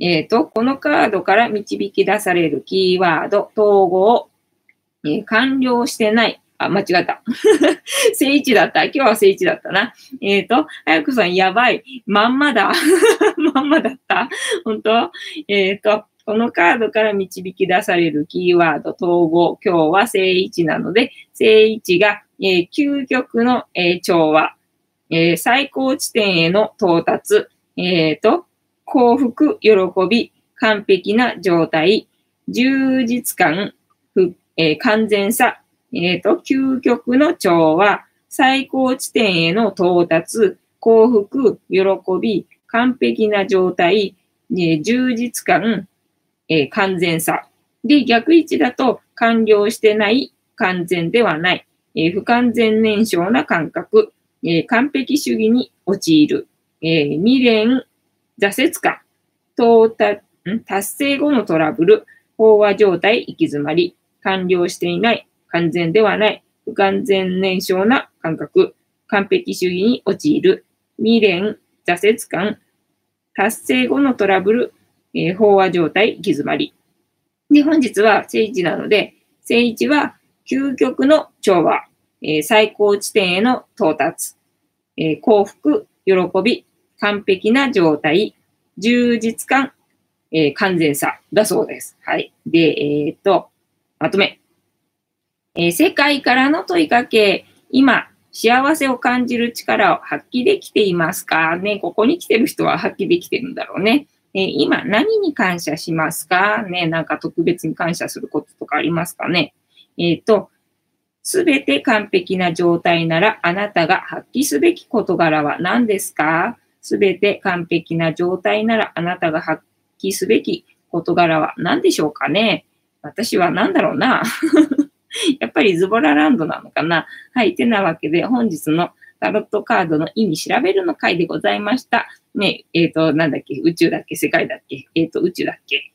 えっ、ー、と、このカードから導き出されるキーワード、統合、えー、完了してない。あ、間違った。聖一だった。今日は聖一だったな。えっ、ー、と、あやこさん、やばい。まんまだ。まんまだった。本当？えっ、と、このカードから導き出されるキーワード、統合。今日は聖一なので、聖一が、え究極の、え調和、え最高地点への到達、えっ、と、幸福、喜び、完璧な状態、充実感、えー、完全さ、えっ、ー、と、究極の調和、最高地点への到達、幸福、喜び、完璧な状態、えー、充実感、えー、完全さ。で、逆位置だと、完了してない、完全ではない、えー、不完全燃焼な感覚、え、完璧主義に陥る、え、未練、挫折感、到達、達成後のトラブル、飽和状態、行き詰まり、完了していない、完全ではない、不完全燃焼な感覚、完璧主義に陥る、未練、挫折感、達成後のトラブル、えー、飽和状態、行き詰まり。で、本日は聖一なので、聖一は究極の調和、えー、最高地点への到達、えー、幸福、喜び、完璧な状態、充実感、えー、完全さだそうです。はい。で、えっ、と、まとめ。え世界からの問いかけ、今、幸せを感じる力を発揮できていますかね、ここに来てる人は発揮できてるんだろうね。えー、今何に感謝しますかね、なんか特別に感謝することとかありますかね？えっ、と、すべて完璧な状態ならあなたが発揮すべき事柄は何ですか？すべて完璧な状態ならあなたが発揮すべき事柄は何でしょうかね？私は何だろうな？やっぱりズボラランドなのかな？はい。てなわけで本日のタロットカードの意味調べるの回でございました。ね、えっ、ー、と、なんだっけ？宇宙だっけ？世界だっけ？えっ、ー、と、宇宙だっけ？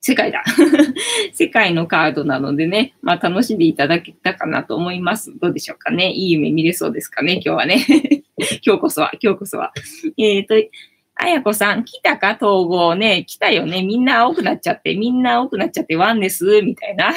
世界だ。世界のカードなのでね、まあ楽しんでいただけたかなと思います。どうでしょうかね。いい夢見れそうですかね、今日はね。今日こそは、今日こそは。えっ、ー、と、あやこさん、来たか?統合ね、来たよね。みんな青くなっちゃって、みんな青くなっちゃってワンです、みたいな。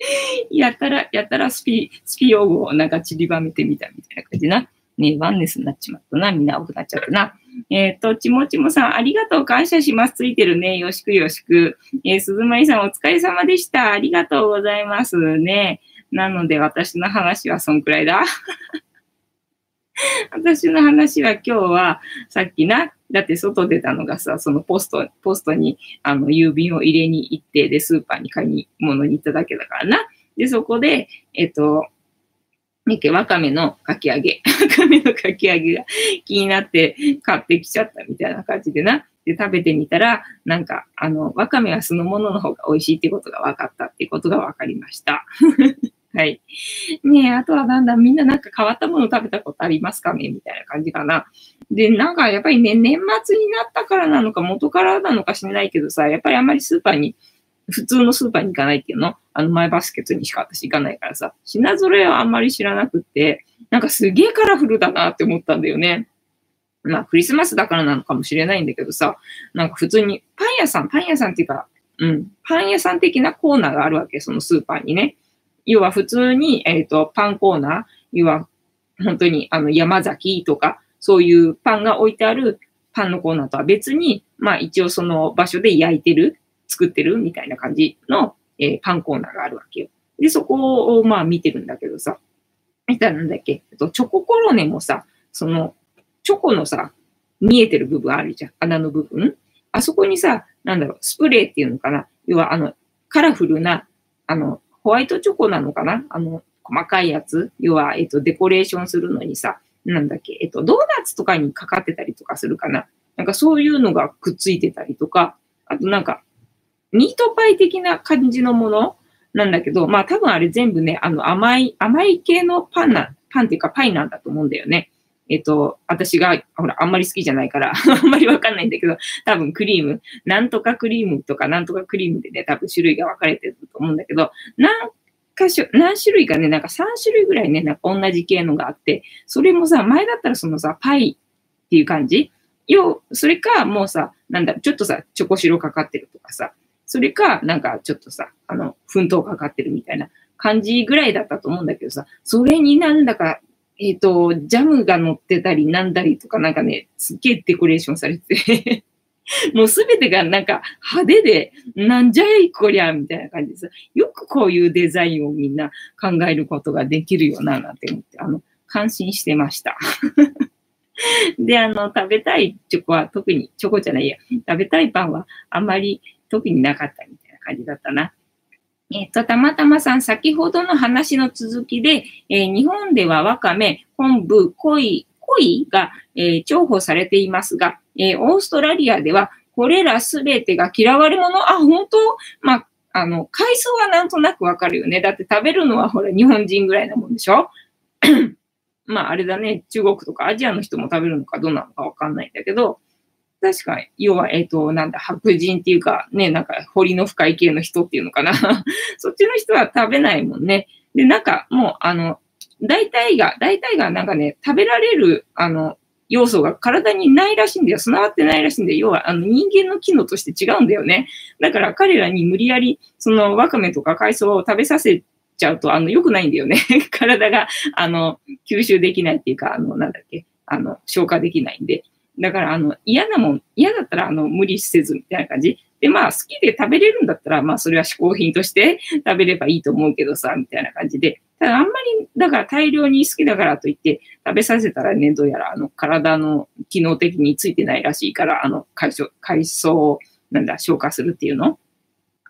やたら、やたらスピ、スピ用語をなんか散りばめてみたみたいな感じな。ねワンネスになっちまったな。みんな青くなっちゃったな。えっ、ー、と、ちもちもさん、ありがとう。感謝します。ついてるね。よしくよしく。えー、鈴舞さん、お疲れ様でした。ありがとうございますね。なので、私の話はそんくらいだ。私の話は今日は、さっきな、だって外出たのがさ、そのポスト、ポストに、あの、郵便を入れに行って、で、スーパーに買い物に行っただけだからな。で、そこで、えっと、ねけ、わかめのかき揚げ。わかめのかき揚げが気になって買ってきちゃったみたいな感じでな。で、食べてみたら、なんか、あの、わかめはそのものの方が美味しいってことが分かったってことが分かりました。はい。ねえ、あとはだんだんみんななんか変わったもの食べたことありますかね？みたいな感じかな。で、なんかやっぱりね、年末になったからなのか元からなのか知らないけどさ、やっぱりあんまりスーパーに、普通のスーパーに行かないっていうの？あの、マイバスケットにしか私行かないからさ、品揃えはあんまり知らなくって、なんかすげえカラフルだなって思ったんだよね。まあ、クリスマスだからなのかもしれないんだけどさ、なんか普通にパン屋さん、パン屋さんっていうか、うん、パン屋さん的なコーナーがあるわけ、そのスーパーにね。要は普通に、えっ、ー、と、パンコーナー、要は本当にあの山崎とか、そういうパンが置いてあるパンのコーナーとは別に、まあ一応その場所で焼いてる、作ってるみたいな感じの、えー、パンコーナーがあるわけよ。で、そこをまあ見てるんだけどさ、みたいなんだっけ、とチョココロネもさ、その、チョコのさ、見えてる部分あるじゃん。穴の部分？あそこにさ、なんだろう、スプレーっていうのかな？要は、あの、カラフルな、あの、ホワイトチョコなのかな？あの、細かいやつ？要は、えっと、デコレーションするのにさ、なんだっけ、えっと、ドーナツとかにかかってたりとかするかな？なんかそういうのがくっついてたりとか、あとなんか、ミートパイ的な感じのものなんだけど、まあ多分あれ全部ね、あの甘い、甘い系のパンな、パンっていうかパイなんだと思うんだよね。えっと、私が、ほら、あんまり好きじゃないから、あんまりわかんないんだけど、多分クリーム、なんとかクリームとかなんとかクリームでね、多分種類が分かれてると思うんだけど、何箇所、何種類かね、なんか3種類ぐらいね、なんか同じ系のがあって、それもさ、前だったらそのさ、パイっていう感じ？よ、それか、もうさ、なんだ、ちょっとさ、チョコシロかかってるとかさ、それか、なんかちょっとさ、あの、奮闘かかってるみたいな感じぐらいだったと思うんだけどさ、それになんだかえっ、ー、と、ジャムが乗ってたりなんだりとかなんかね、すっげえデコレーションされて もうすべてがなんか派手で、なんじゃいこりゃ、みたいな感じでさ、よくこういうデザインをみんな考えることができるよな、なんて思って、あの、感心してました。で、あの、食べたいチョコは特に、チョコじゃないや、食べたいパンはあんまり特になかったみたいな感じだったな。えっと、たまたまさん、先ほどの話の続きで、えー、日本ではわかめ、昆布、鯉、鯉が、えー、重宝されていますが、え、オーストラリアでは、これらすべてが嫌われ者、あ、本当？まあ、あの、階層はなんとなくわかるよね。だって食べるのはほら、日本人ぐらいなもんでしょ？まあ、あれだね、中国とかアジアの人も食べるのかどうなのかわかんないんだけど、確か、要は、えっ、ー、と、なんだ、白人っていうか、ね、なんか、彫りの深い系の人っていうのかな。そっちの人は食べないもんね。で、なんか、もう、あの、大体が、大体がなんかね、食べられる、あの、要素が体にないらしいんだよ。備わってないらしいんだよ。要は、あの、人間の機能として違うんだよね。だから彼らに無理やり、その、ワカメとか海藻を食べさせちゃうと、あの、良くないんだよね。体が、あの、吸収できないっていうか、あの、なんだっけ、あの、消化できないんで。だから、あの、嫌なもん、嫌だったら、あの、無理せずみたいな感じ。で、まあ、好きで食べれるんだったら、まあ、それは嗜好品として 食べればいいと思うけどさ、みたいな感じで。ただ、あんまり、だから大量に好きだからといって食べさせたらね、どうやら、あの、体の機能的についてないらしいから、あの、海藻、海藻を、なんだ、消化するっていうの？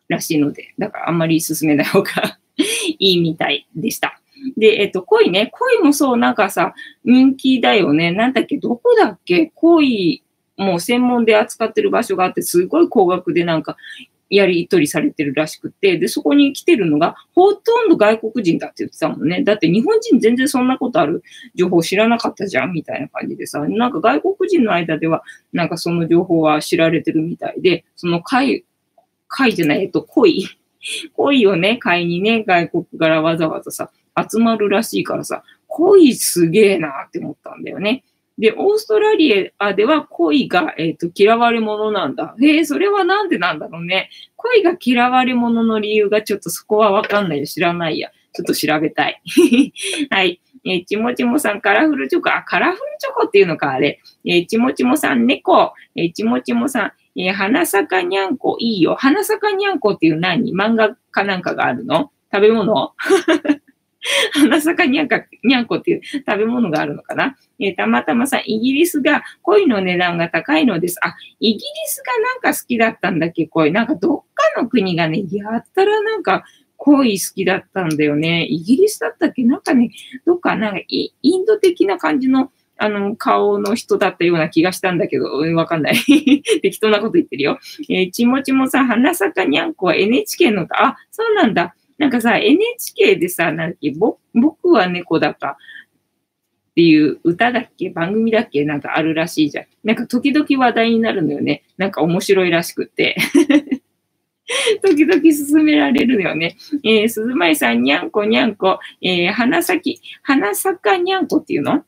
らしいので、だからあんまり進めない方が いいみたいでした。で、えっと、恋ね。恋もそう、なんかさ、人気だよね。なんだっけ、どこだっけ？恋、もう専門で扱ってる場所があって、すごい高額でなんか、やり取りされてるらしくて、で、そこに来てるのが、ほとんど外国人だって言ってたもんね。だって日本人全然そんなことある情報知らなかったじゃんみたいな感じでさ、なんか外国人の間では、なんかその情報は知られてるみたいで、その会、会じゃない、えっと、恋。恋をね、買いにね、外国からわざわざさ、集まるらしいからさ、恋すげえなって思ったんだよね。で、オーストラリアでは恋が、え、ー、と嫌われ者なんだ。へえ、それはなんでなんだろうね。恋が嫌われ者の理由がちょっとそこはわかんないよ。知らないや。ちょっと調べたい。はい。えー、ちもちもさん、カラフルチョコ。あ、カラフルチョコっていうのか、あれ。えー、ちもちもさん、猫。えー、ちもちもさん、えー、花坂にゃんこ、いいよ。花坂にゃんこっていう何？漫画かなんかがあるの？食べ物？花咲かにゃんか、にゃんこっていう食べ物があるのかな、えー、たまたまさ、イギリスが恋の値段が高いのです。あ、イギリスがなんか好きだったんだっけ、恋。なんかどっかの国がね、やったらなんか恋好きだったんだよね。イギリスだったっけ？なんかね、どっかなんかインド的な感じのあの、顔の人だったような気がしたんだけど、わかんない。適当なこと言ってるよ。えー、ちもちもさ、花咲かにゃんこは NHK の、あ、そうなんだ。なんかさ、NHK でさ、なんだっけ、僕は猫だかっていう歌だっけ番組だっけなんかあるらしいじゃん。なんか時々話題になるのよね。なんか面白いらしくって。時々進められるよね。えー、鈴舞さん、にゃんこにゃんこ、えー、花咲、花咲かにゃんこっていうの？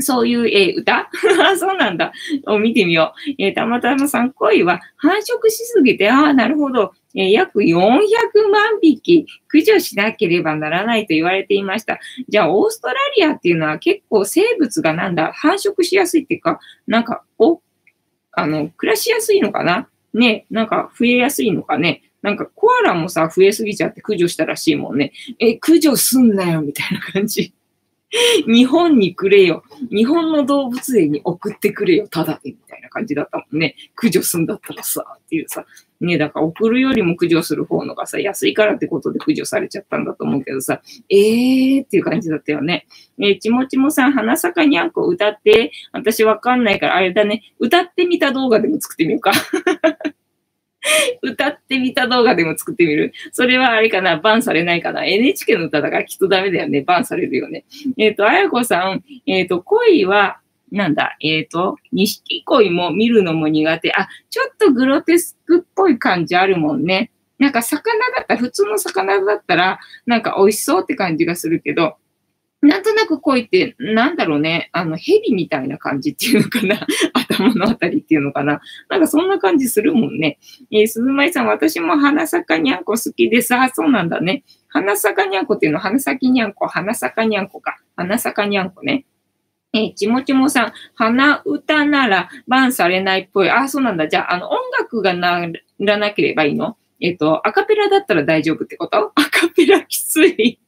そういう、えー、歌？そうなんだ。を見てみよう。えー、たまたまさん、恋は繁殖しすぎて、ああ、なるほど。え、約400万匹駆除しなければならないと言われていました。じゃあ、オーストラリアっていうのは結構生物がなんだ、繁殖しやすいっていうか、なんか、お、あの、暮らしやすいのかな？ね、なんか増えやすいのかね？なんかコアラもさ、増えすぎちゃって駆除したらしいもんね。え、駆除すんなよ、みたいな感じ。日本にくれよ。日本の動物園に送ってくれよ、ただで、みたいな感じだったもんね。駆除すんだったらさ、っていうさ。ねだから送るよりも駆除する方のがさ、安いからってことで駆除されちゃったんだと思うけどさ、えーっていう感じだったよね。えー、ちもちもさん、花咲かにゃんこ歌って、私わかんないから、あれだね、歌ってみた動画でも作ってみようか。歌ってみた動画でも作ってみる。それはあれかなバンされないかな ?NHK の歌だからきっとダメだよね。バンされるよね。えっ、ー、と、あやこさん、えっ、ー、と、恋は、なんだ、えっ、ー、と、錦鯉も見るのも苦手。あ、ちょっとグロテスクっぽい感じあるもんね。なんか魚だったら、普通の魚だったら、なんか美味しそうって感じがするけど、なんとなく恋って、なんだろうね、あの、蛇みたいな感じっていうのかな 頭のあたりっていうのかななんかそんな感じするもんね。えー、鈴舞さん、私も花咲にゃんこ好きです。あ、そうなんだね。花咲にゃんこっていうのは、花咲にゃんこ、花咲にゃんこか。花咲にゃんこね。え、ちもちもさん、鼻歌ならバンされないっぽい。あ、そうなんだ。じゃあ、あの、音楽がならなければいいの？えっ、と、アカペラだったら大丈夫ってこと？アカペラきつい。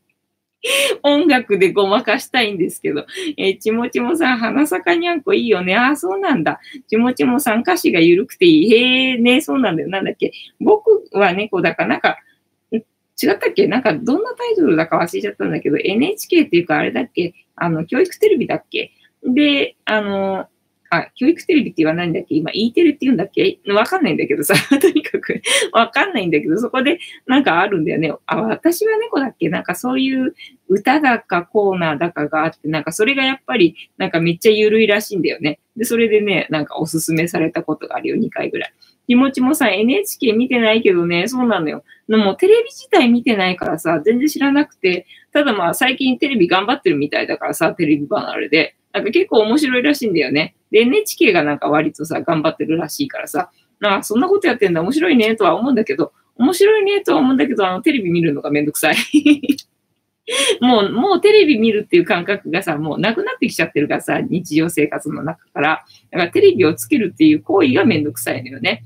音楽でごまかしたいんですけど、えー、ちもちもさん、花咲にゃんこいいよね。ああ、そうなんだ。ちもちもさん、歌詞が緩くていい。へえ、ね、そうなんだよ。なんだっけ？僕は猫だから、なんか、違ったっけ？なんか、どんなタイトルだか忘れちゃったんだけど、NHK っていうか、あれだっけ？あの、教育テレビだっけ？で、あの、あ、教育テレビって言わないんだっけ？今 E テレって言うんだっけ？わかんないんだけどさ、とにかく。わかんないんだけど、そこでなんかあるんだよね。あ、私は猫だっけ？なんかそういう歌だかコーナーだかがあって、なんかそれがやっぱりなんかめっちゃ緩いらしいんだよね。で、それでね、なんかおすすめされたことがあるよ、2回ぐらい。気持ちもさ、NHK 見てないけどね、そうなのよ。でもテレビ自体見てないからさ、全然知らなくて、ただまあ最近テレビ頑張ってるみたいだからさ、テレビ離れで。なんか結構面白いらしいんだよね。で、NHK がなんか割とさ、頑張ってるらしいからさ、なそんなことやってんだ、面白いね、とは思うんだけど、面白いね、とは思うんだけど、あの、テレビ見るのがめんどくさい。もう、もうテレビ見るっていう感覚がさ、もうなくなってきちゃってるからさ、日常生活の中から。だからテレビをつけるっていう行為がめんどくさいのよね。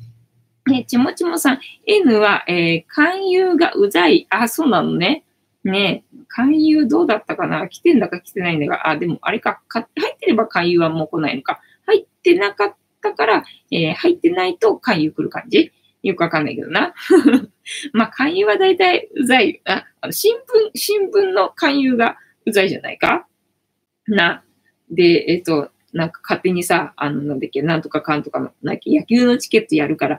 ね、ちもちもさん、N は、えー、勧誘がうざい。あ、そうなのね。ね勧誘どうだったかな？来てんだか来てないんだが、あ、でもあれか、か入ってれば勧誘はもう来ないのか。入ってなかったから、えー、入ってないと勧誘来る感じ？よくわかんないけどな。まあ、勧誘は大体うざい。あ、あの新聞、新聞の勧誘がうざいじゃないか？な。で、えっ、と、なんか勝手にさ、あの、なんだっけ、なんとかかんとかの、なんか野球のチケットやるから、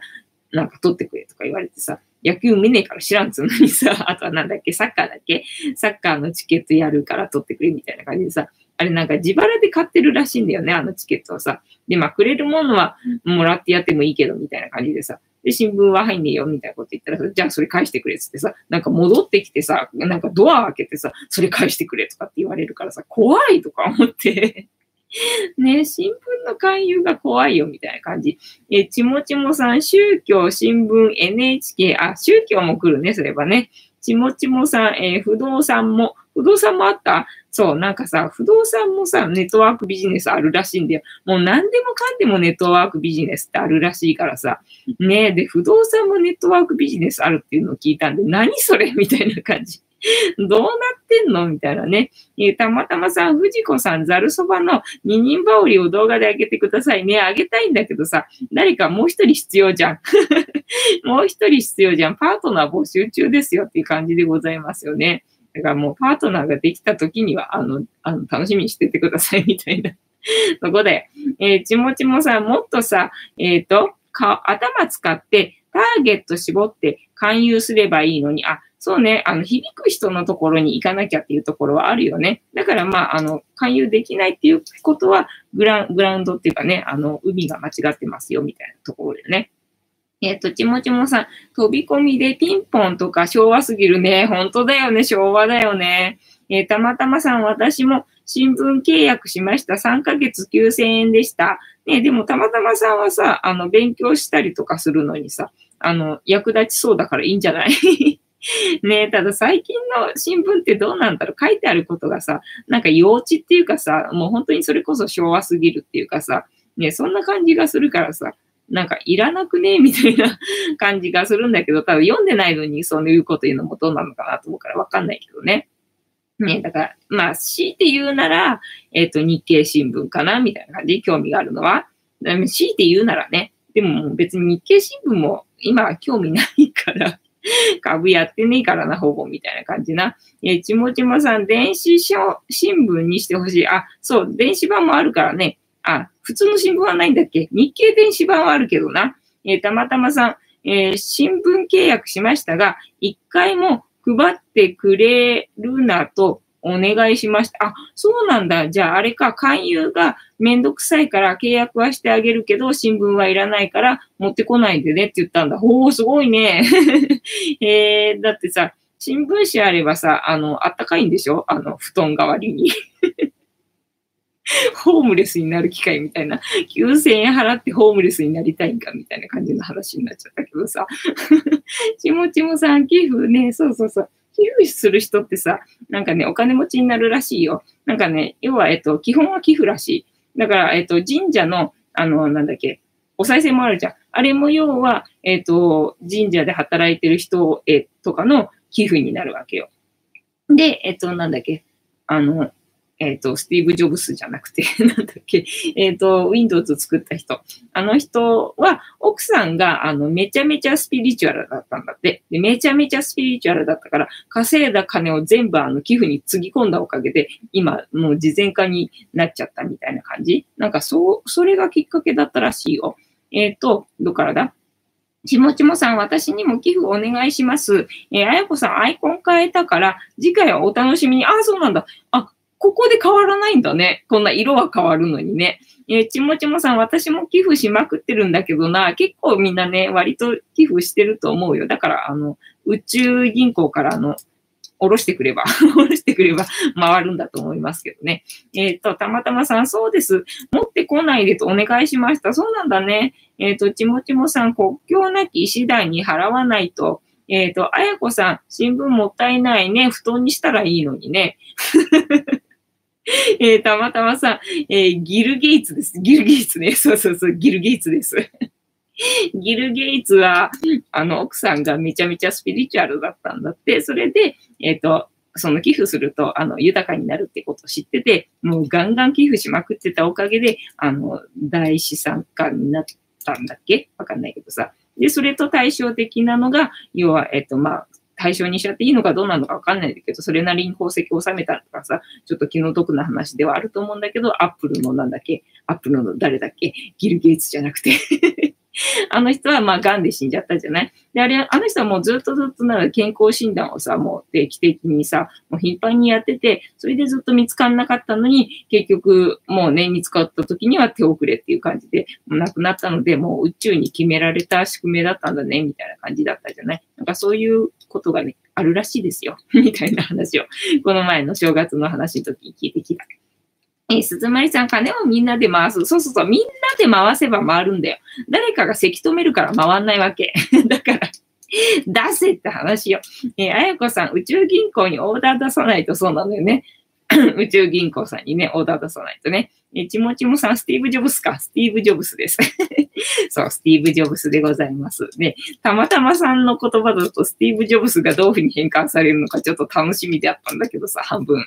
なんか取ってくれとか言われてさ、野球見ねえから知らんつうのにさ、あとはなんだっけ、サッカーだっけサッカーのチケットやるから取ってくれみたいな感じでさ、あれなんか自腹で買ってるらしいんだよね、あのチケットをさ。で、まあ、くれるものはもらってやってもいいけど、みたいな感じでさ。で、新聞は入んねえよ、みたいなこと言ったらさ、じゃあそれ返してくれつってさ、なんか戻ってきてさ、なんかドア開けてさ、それ返してくれとかって言われるからさ、怖いとか思って ね、新聞の勧誘が怖いよみたいな感じ。え、ちもちもさん、宗教、新聞、NHK、あ、宗教も来るね、それはね。ちもちもさん、えー、不動産も、不動産もあった？そう、なんかさ、不動産もさ、ネットワークビジネスあるらしいんだよ。もう何でもかんでもネットワークビジネスってあるらしいからさ。ねえ、で、不動産もネットワークビジネスあるっていうのを聞いたんで、何それ？みたいな感じ。どうなってんの？みたいなね。たまたまさん、藤子さん、ざるそばの二人羽織を動画であげてくださいね。あげたいんだけどさ、誰かもう一人必要じゃん。もう一人必要じゃん。パートナー募集中ですよっていう感じでございますよね。だからもうパートナーができた時には、あの、あの楽しみにしててくださいみたいな。そこで、えー、ちもちもさ、もっとさ、えっ、ー、と、頭使ってターゲット絞って勧誘すればいいのに、あ、そうね、あの、響く人のところに行かなきゃっていうところはあるよね。だからまあ、あの、勧誘できないっていうことは、グラグラウンドっていうかね、あの、海が間違ってますよ、みたいなところでね。えっ、と、ちもちもさん、飛び込みでピンポンとか昭和すぎるね。本当だよね、昭和だよね。えー、たまたまさん、私も新聞契約しました。3ヶ月9000円でした。ね、でもたまたまさんはさ、あの、勉強したりとかするのにさ、あの、役立ちそうだからいいんじゃない？ねただ最近の新聞ってどうなんだろう。書いてあることがさ、なんか幼稚っていうかさ、もう本当にそれこそ昭和すぎるっていうかさ、ね、そんな感じがするからさ、なんかいらなくねみたいな感じがするんだけど、多分読んでないのにそういうこと言うのもどうなのかなと思うからわかんないけどね。ね、だから、まあ、強いて言うなら、えっ、ー、と、日経新聞かなみたいな感じ？興味があるのは？強いて言うならね、でも別に日経新聞も今は興味ないから 株やってねえからな、ほぼ、みたいな感じな。えちもちもさん、電子新聞にしてほしい。あ、そう、電子版もあるからね。あ、普通の新聞はないんだっけ？日経電子版はあるけどな。えー、たまたまさん、えー、新聞契約しましたが、一回も配ってくれるなとお願いしました。あ、そうなんだ。じゃああれか、勧誘がめんどくさいから契約はしてあげるけど、新聞はいらないから持ってこないでねって言ったんだ。おー、すごいね。えー、だってさ、新聞紙あればさ、あの、あったかいんでしょ？あの、布団代わりに。ホームレスになる機会みたいな、9000円払ってホームレスになりたいんかみたいな感じの話になっちゃったけどさ。ちもちもさん、寄付ね、そうそうそう。寄付する人ってさ、なんかね、お金持ちになるらしいよ。なんかね、要は、えっと、基本は寄付らしい。だから、えっと、神社の、あの、なんだっけ、お賽銭もあるじゃん。あれも要は、えっと、神社で働いてる人、え、とかの寄付になるわけよ。で、えっと、なんだっけ、あの、えっ、ー、と、スティーブ・ジョブスじゃなくて、なんだっけ、えっ、ー、と、Windows 作った人。あの人は、奥さんが、あの、めちゃめちゃスピリチュアルだったんだって。で、めちゃめちゃスピリチュアルだったから、稼いだ金を全部、あの、寄付につぎ込んだおかげで、今、もう事前化になっちゃったみたいな感じ。なんか、そう、それがきっかけだったらしいよ。えっ、ー、と、どっからだ？ちもちもさん、私にも寄付お願いします。えー、あやこさん、アイコン変えたから、次回はお楽しみに。あ、そうなんだ。あ、ここで変わらないんだね。こんな色は変わるのにね。えー、ちもちもさん、私も寄付しまくってるんだけどな、結構みんなね、割と寄付してると思うよ。だから、あの、宇宙銀行からあの、下ろしてくれば、下ろしてくれば回るんだと思いますけどね。えっ、ー、と、たまたまさん、そうです。持ってこないでとお願いしました。そうなんだね。えっ、ー、と、ちもちもさん、国境なき次第に払わないと。えっ、ー、と、あやこさん、新聞もったいないね。布団にしたらいいのにね。えー、たまたまさ、えー、ギル・ゲイツです。ギル・ゲイツね。そうそうそう、ギル・ゲイツです。ギル・ゲイツは、あの、奥さんがめちゃめちゃスピリチュアルだったんだって、それで、えっ、ー、と、その寄付すると、あの、豊かになるってことを知ってて、もうガンガン寄付しまくってたおかげで、あの、大資産家になったんだっけ？わかんないけどさ。で、それと対照的なのが、要は、えっ、と、まあ、対象にしちゃっていいのかどうなのかわかんないんだけど、それなりに功績を収めたとかさ、ちょっと気の毒な話ではあると思うんだけど、アップルのなんだっけ、アップルの誰だっけ、ギル・ゲイツじゃなくて。あの人はまあ癌で死んじゃったじゃない？で、あれ、あの人はもうずっとずっとなんか健康診断をさ、もう定期的にさ、もう頻繁にやってて、それでずっと見つかんなかったのに、結局もうね、見つかった時には手遅れっていう感じで、もう亡くなったので、もう宇宙に決められた宿命だったんだね、みたいな感じだったじゃない？なんかそういうことがね、あるらしいですよ。みたいな話を、この前の正月の話の時に聞いてきた。え、鈴まりさん、金をみんなで回す。そうそうそう、みんなで回せば回るんだよ。誰かがせき止めるから回んないわけ。だから、出せって話よ。えー、あやこさん、宇宙銀行にオーダー出さないとそうなのよね。宇宙銀行さんにね、オーダー出さないとね。えちもちもさん、スティーブ・ジョブスか。スティーブ・ジョブスです。そう、スティーブ・ジョブスでございます。で、たまたまさんの言葉だと、スティーブ・ジョブスがどういうふうに変換されるのかちょっと楽しみであったんだけどさ、半分。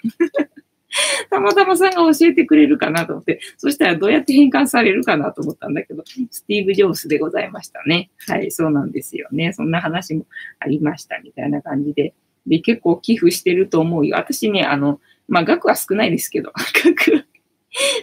たまたまさんが教えてくれるかなと思って、そしたらどうやって変換されるかなと思ったんだけど、スティーブ・ジョブスでございましたね。はい、そうなんですよね。そんな話もありましたみたいな感じで。で、結構寄付してると思うよ。私ね、あの、まあ、額は少ないですけど、額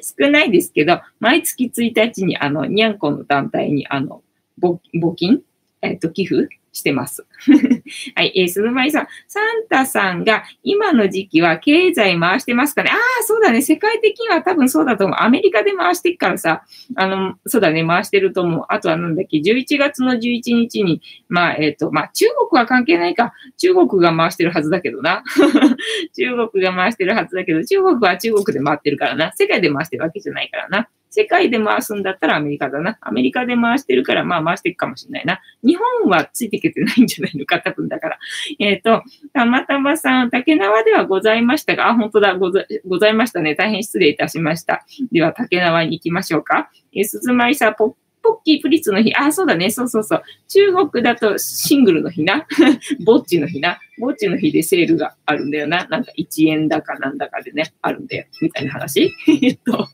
少ないですけど、毎月1日に、あの、にゃんこの団体に、あの、募金？えっ、と、寄付してます。はい、えー、鈴舞さん。サンタさんが今の時期は経済回してますかね？ああ、そうだね。世界的には多分そうだと思う。アメリカで回してっからさ、あの、そうだね。回してると思う。あとはなんだっけ、11月の11日に、まあ、えっ、ー、と、まあ、中国は関係ないか。中国が回してるはずだけどな。中国が回してるはずだけど、中国は中国で回ってるからな。世界で回してるわけじゃないからな。世界で回すんだったらアメリカだな。アメリカで回してるから、まあ回していくかもしれないな。日本はついていけてないんじゃないのか、多分だから。えっ、ー、と、たまたまさん、竹縄ではございましたが、あ、本当だござ、ございましたね。大変失礼いたしました。では、竹縄に行きましょうか。えー、鈴舞さん、ポッポッキープリッツの日。あ、そうだね。そうそうそう。中国だとシングルの日な。ぼっちの日な。ぼっちの日でセールがあるんだよな。なんか1円だかなんだかでね、あるんだよ。みたいな話。えっと。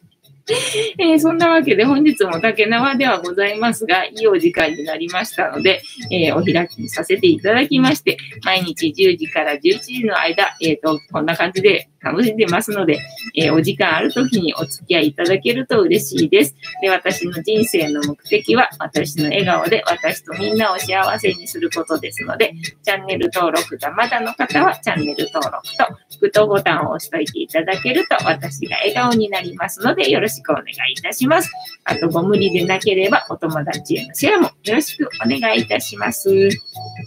えー、そんなわけで本日も竹縄ではございますが、いいお時間になりましたので、えー、お開きにさせていただきまして、毎日10時から11時の間、えっ、ー、と、こんな感じで楽しんでますので、えお時間ある時にお付き合いいただけると嬉しいです。で、私の人生の目的は、私の笑顔で私とみんなを幸せにすることですので、チャンネル登録がまだの方は、チャンネル登録と、グッドボタンを押しといていただけると、私が笑顔になりますので、よろしくしくお願いいたします。あと、ご無理でなければ、お友達へのシェアもよろしくお願いいたします。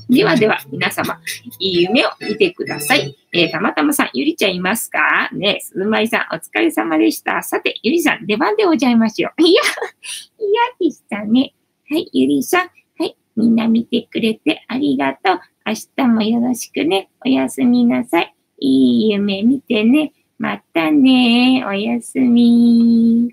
ではでは、皆様、いい夢を見てください。えー、たまたまさん、ゆりちゃんいますか？ねすずまいさん、お疲れ様でした。さて、ゆりさん、出番でございますよ。いや、嫌でしたね。はい、ゆりさん。はい、みんな見てくれてありがとう。明日もよろしくね。おやすみなさい。いい夢見てね。またね。おやすみ。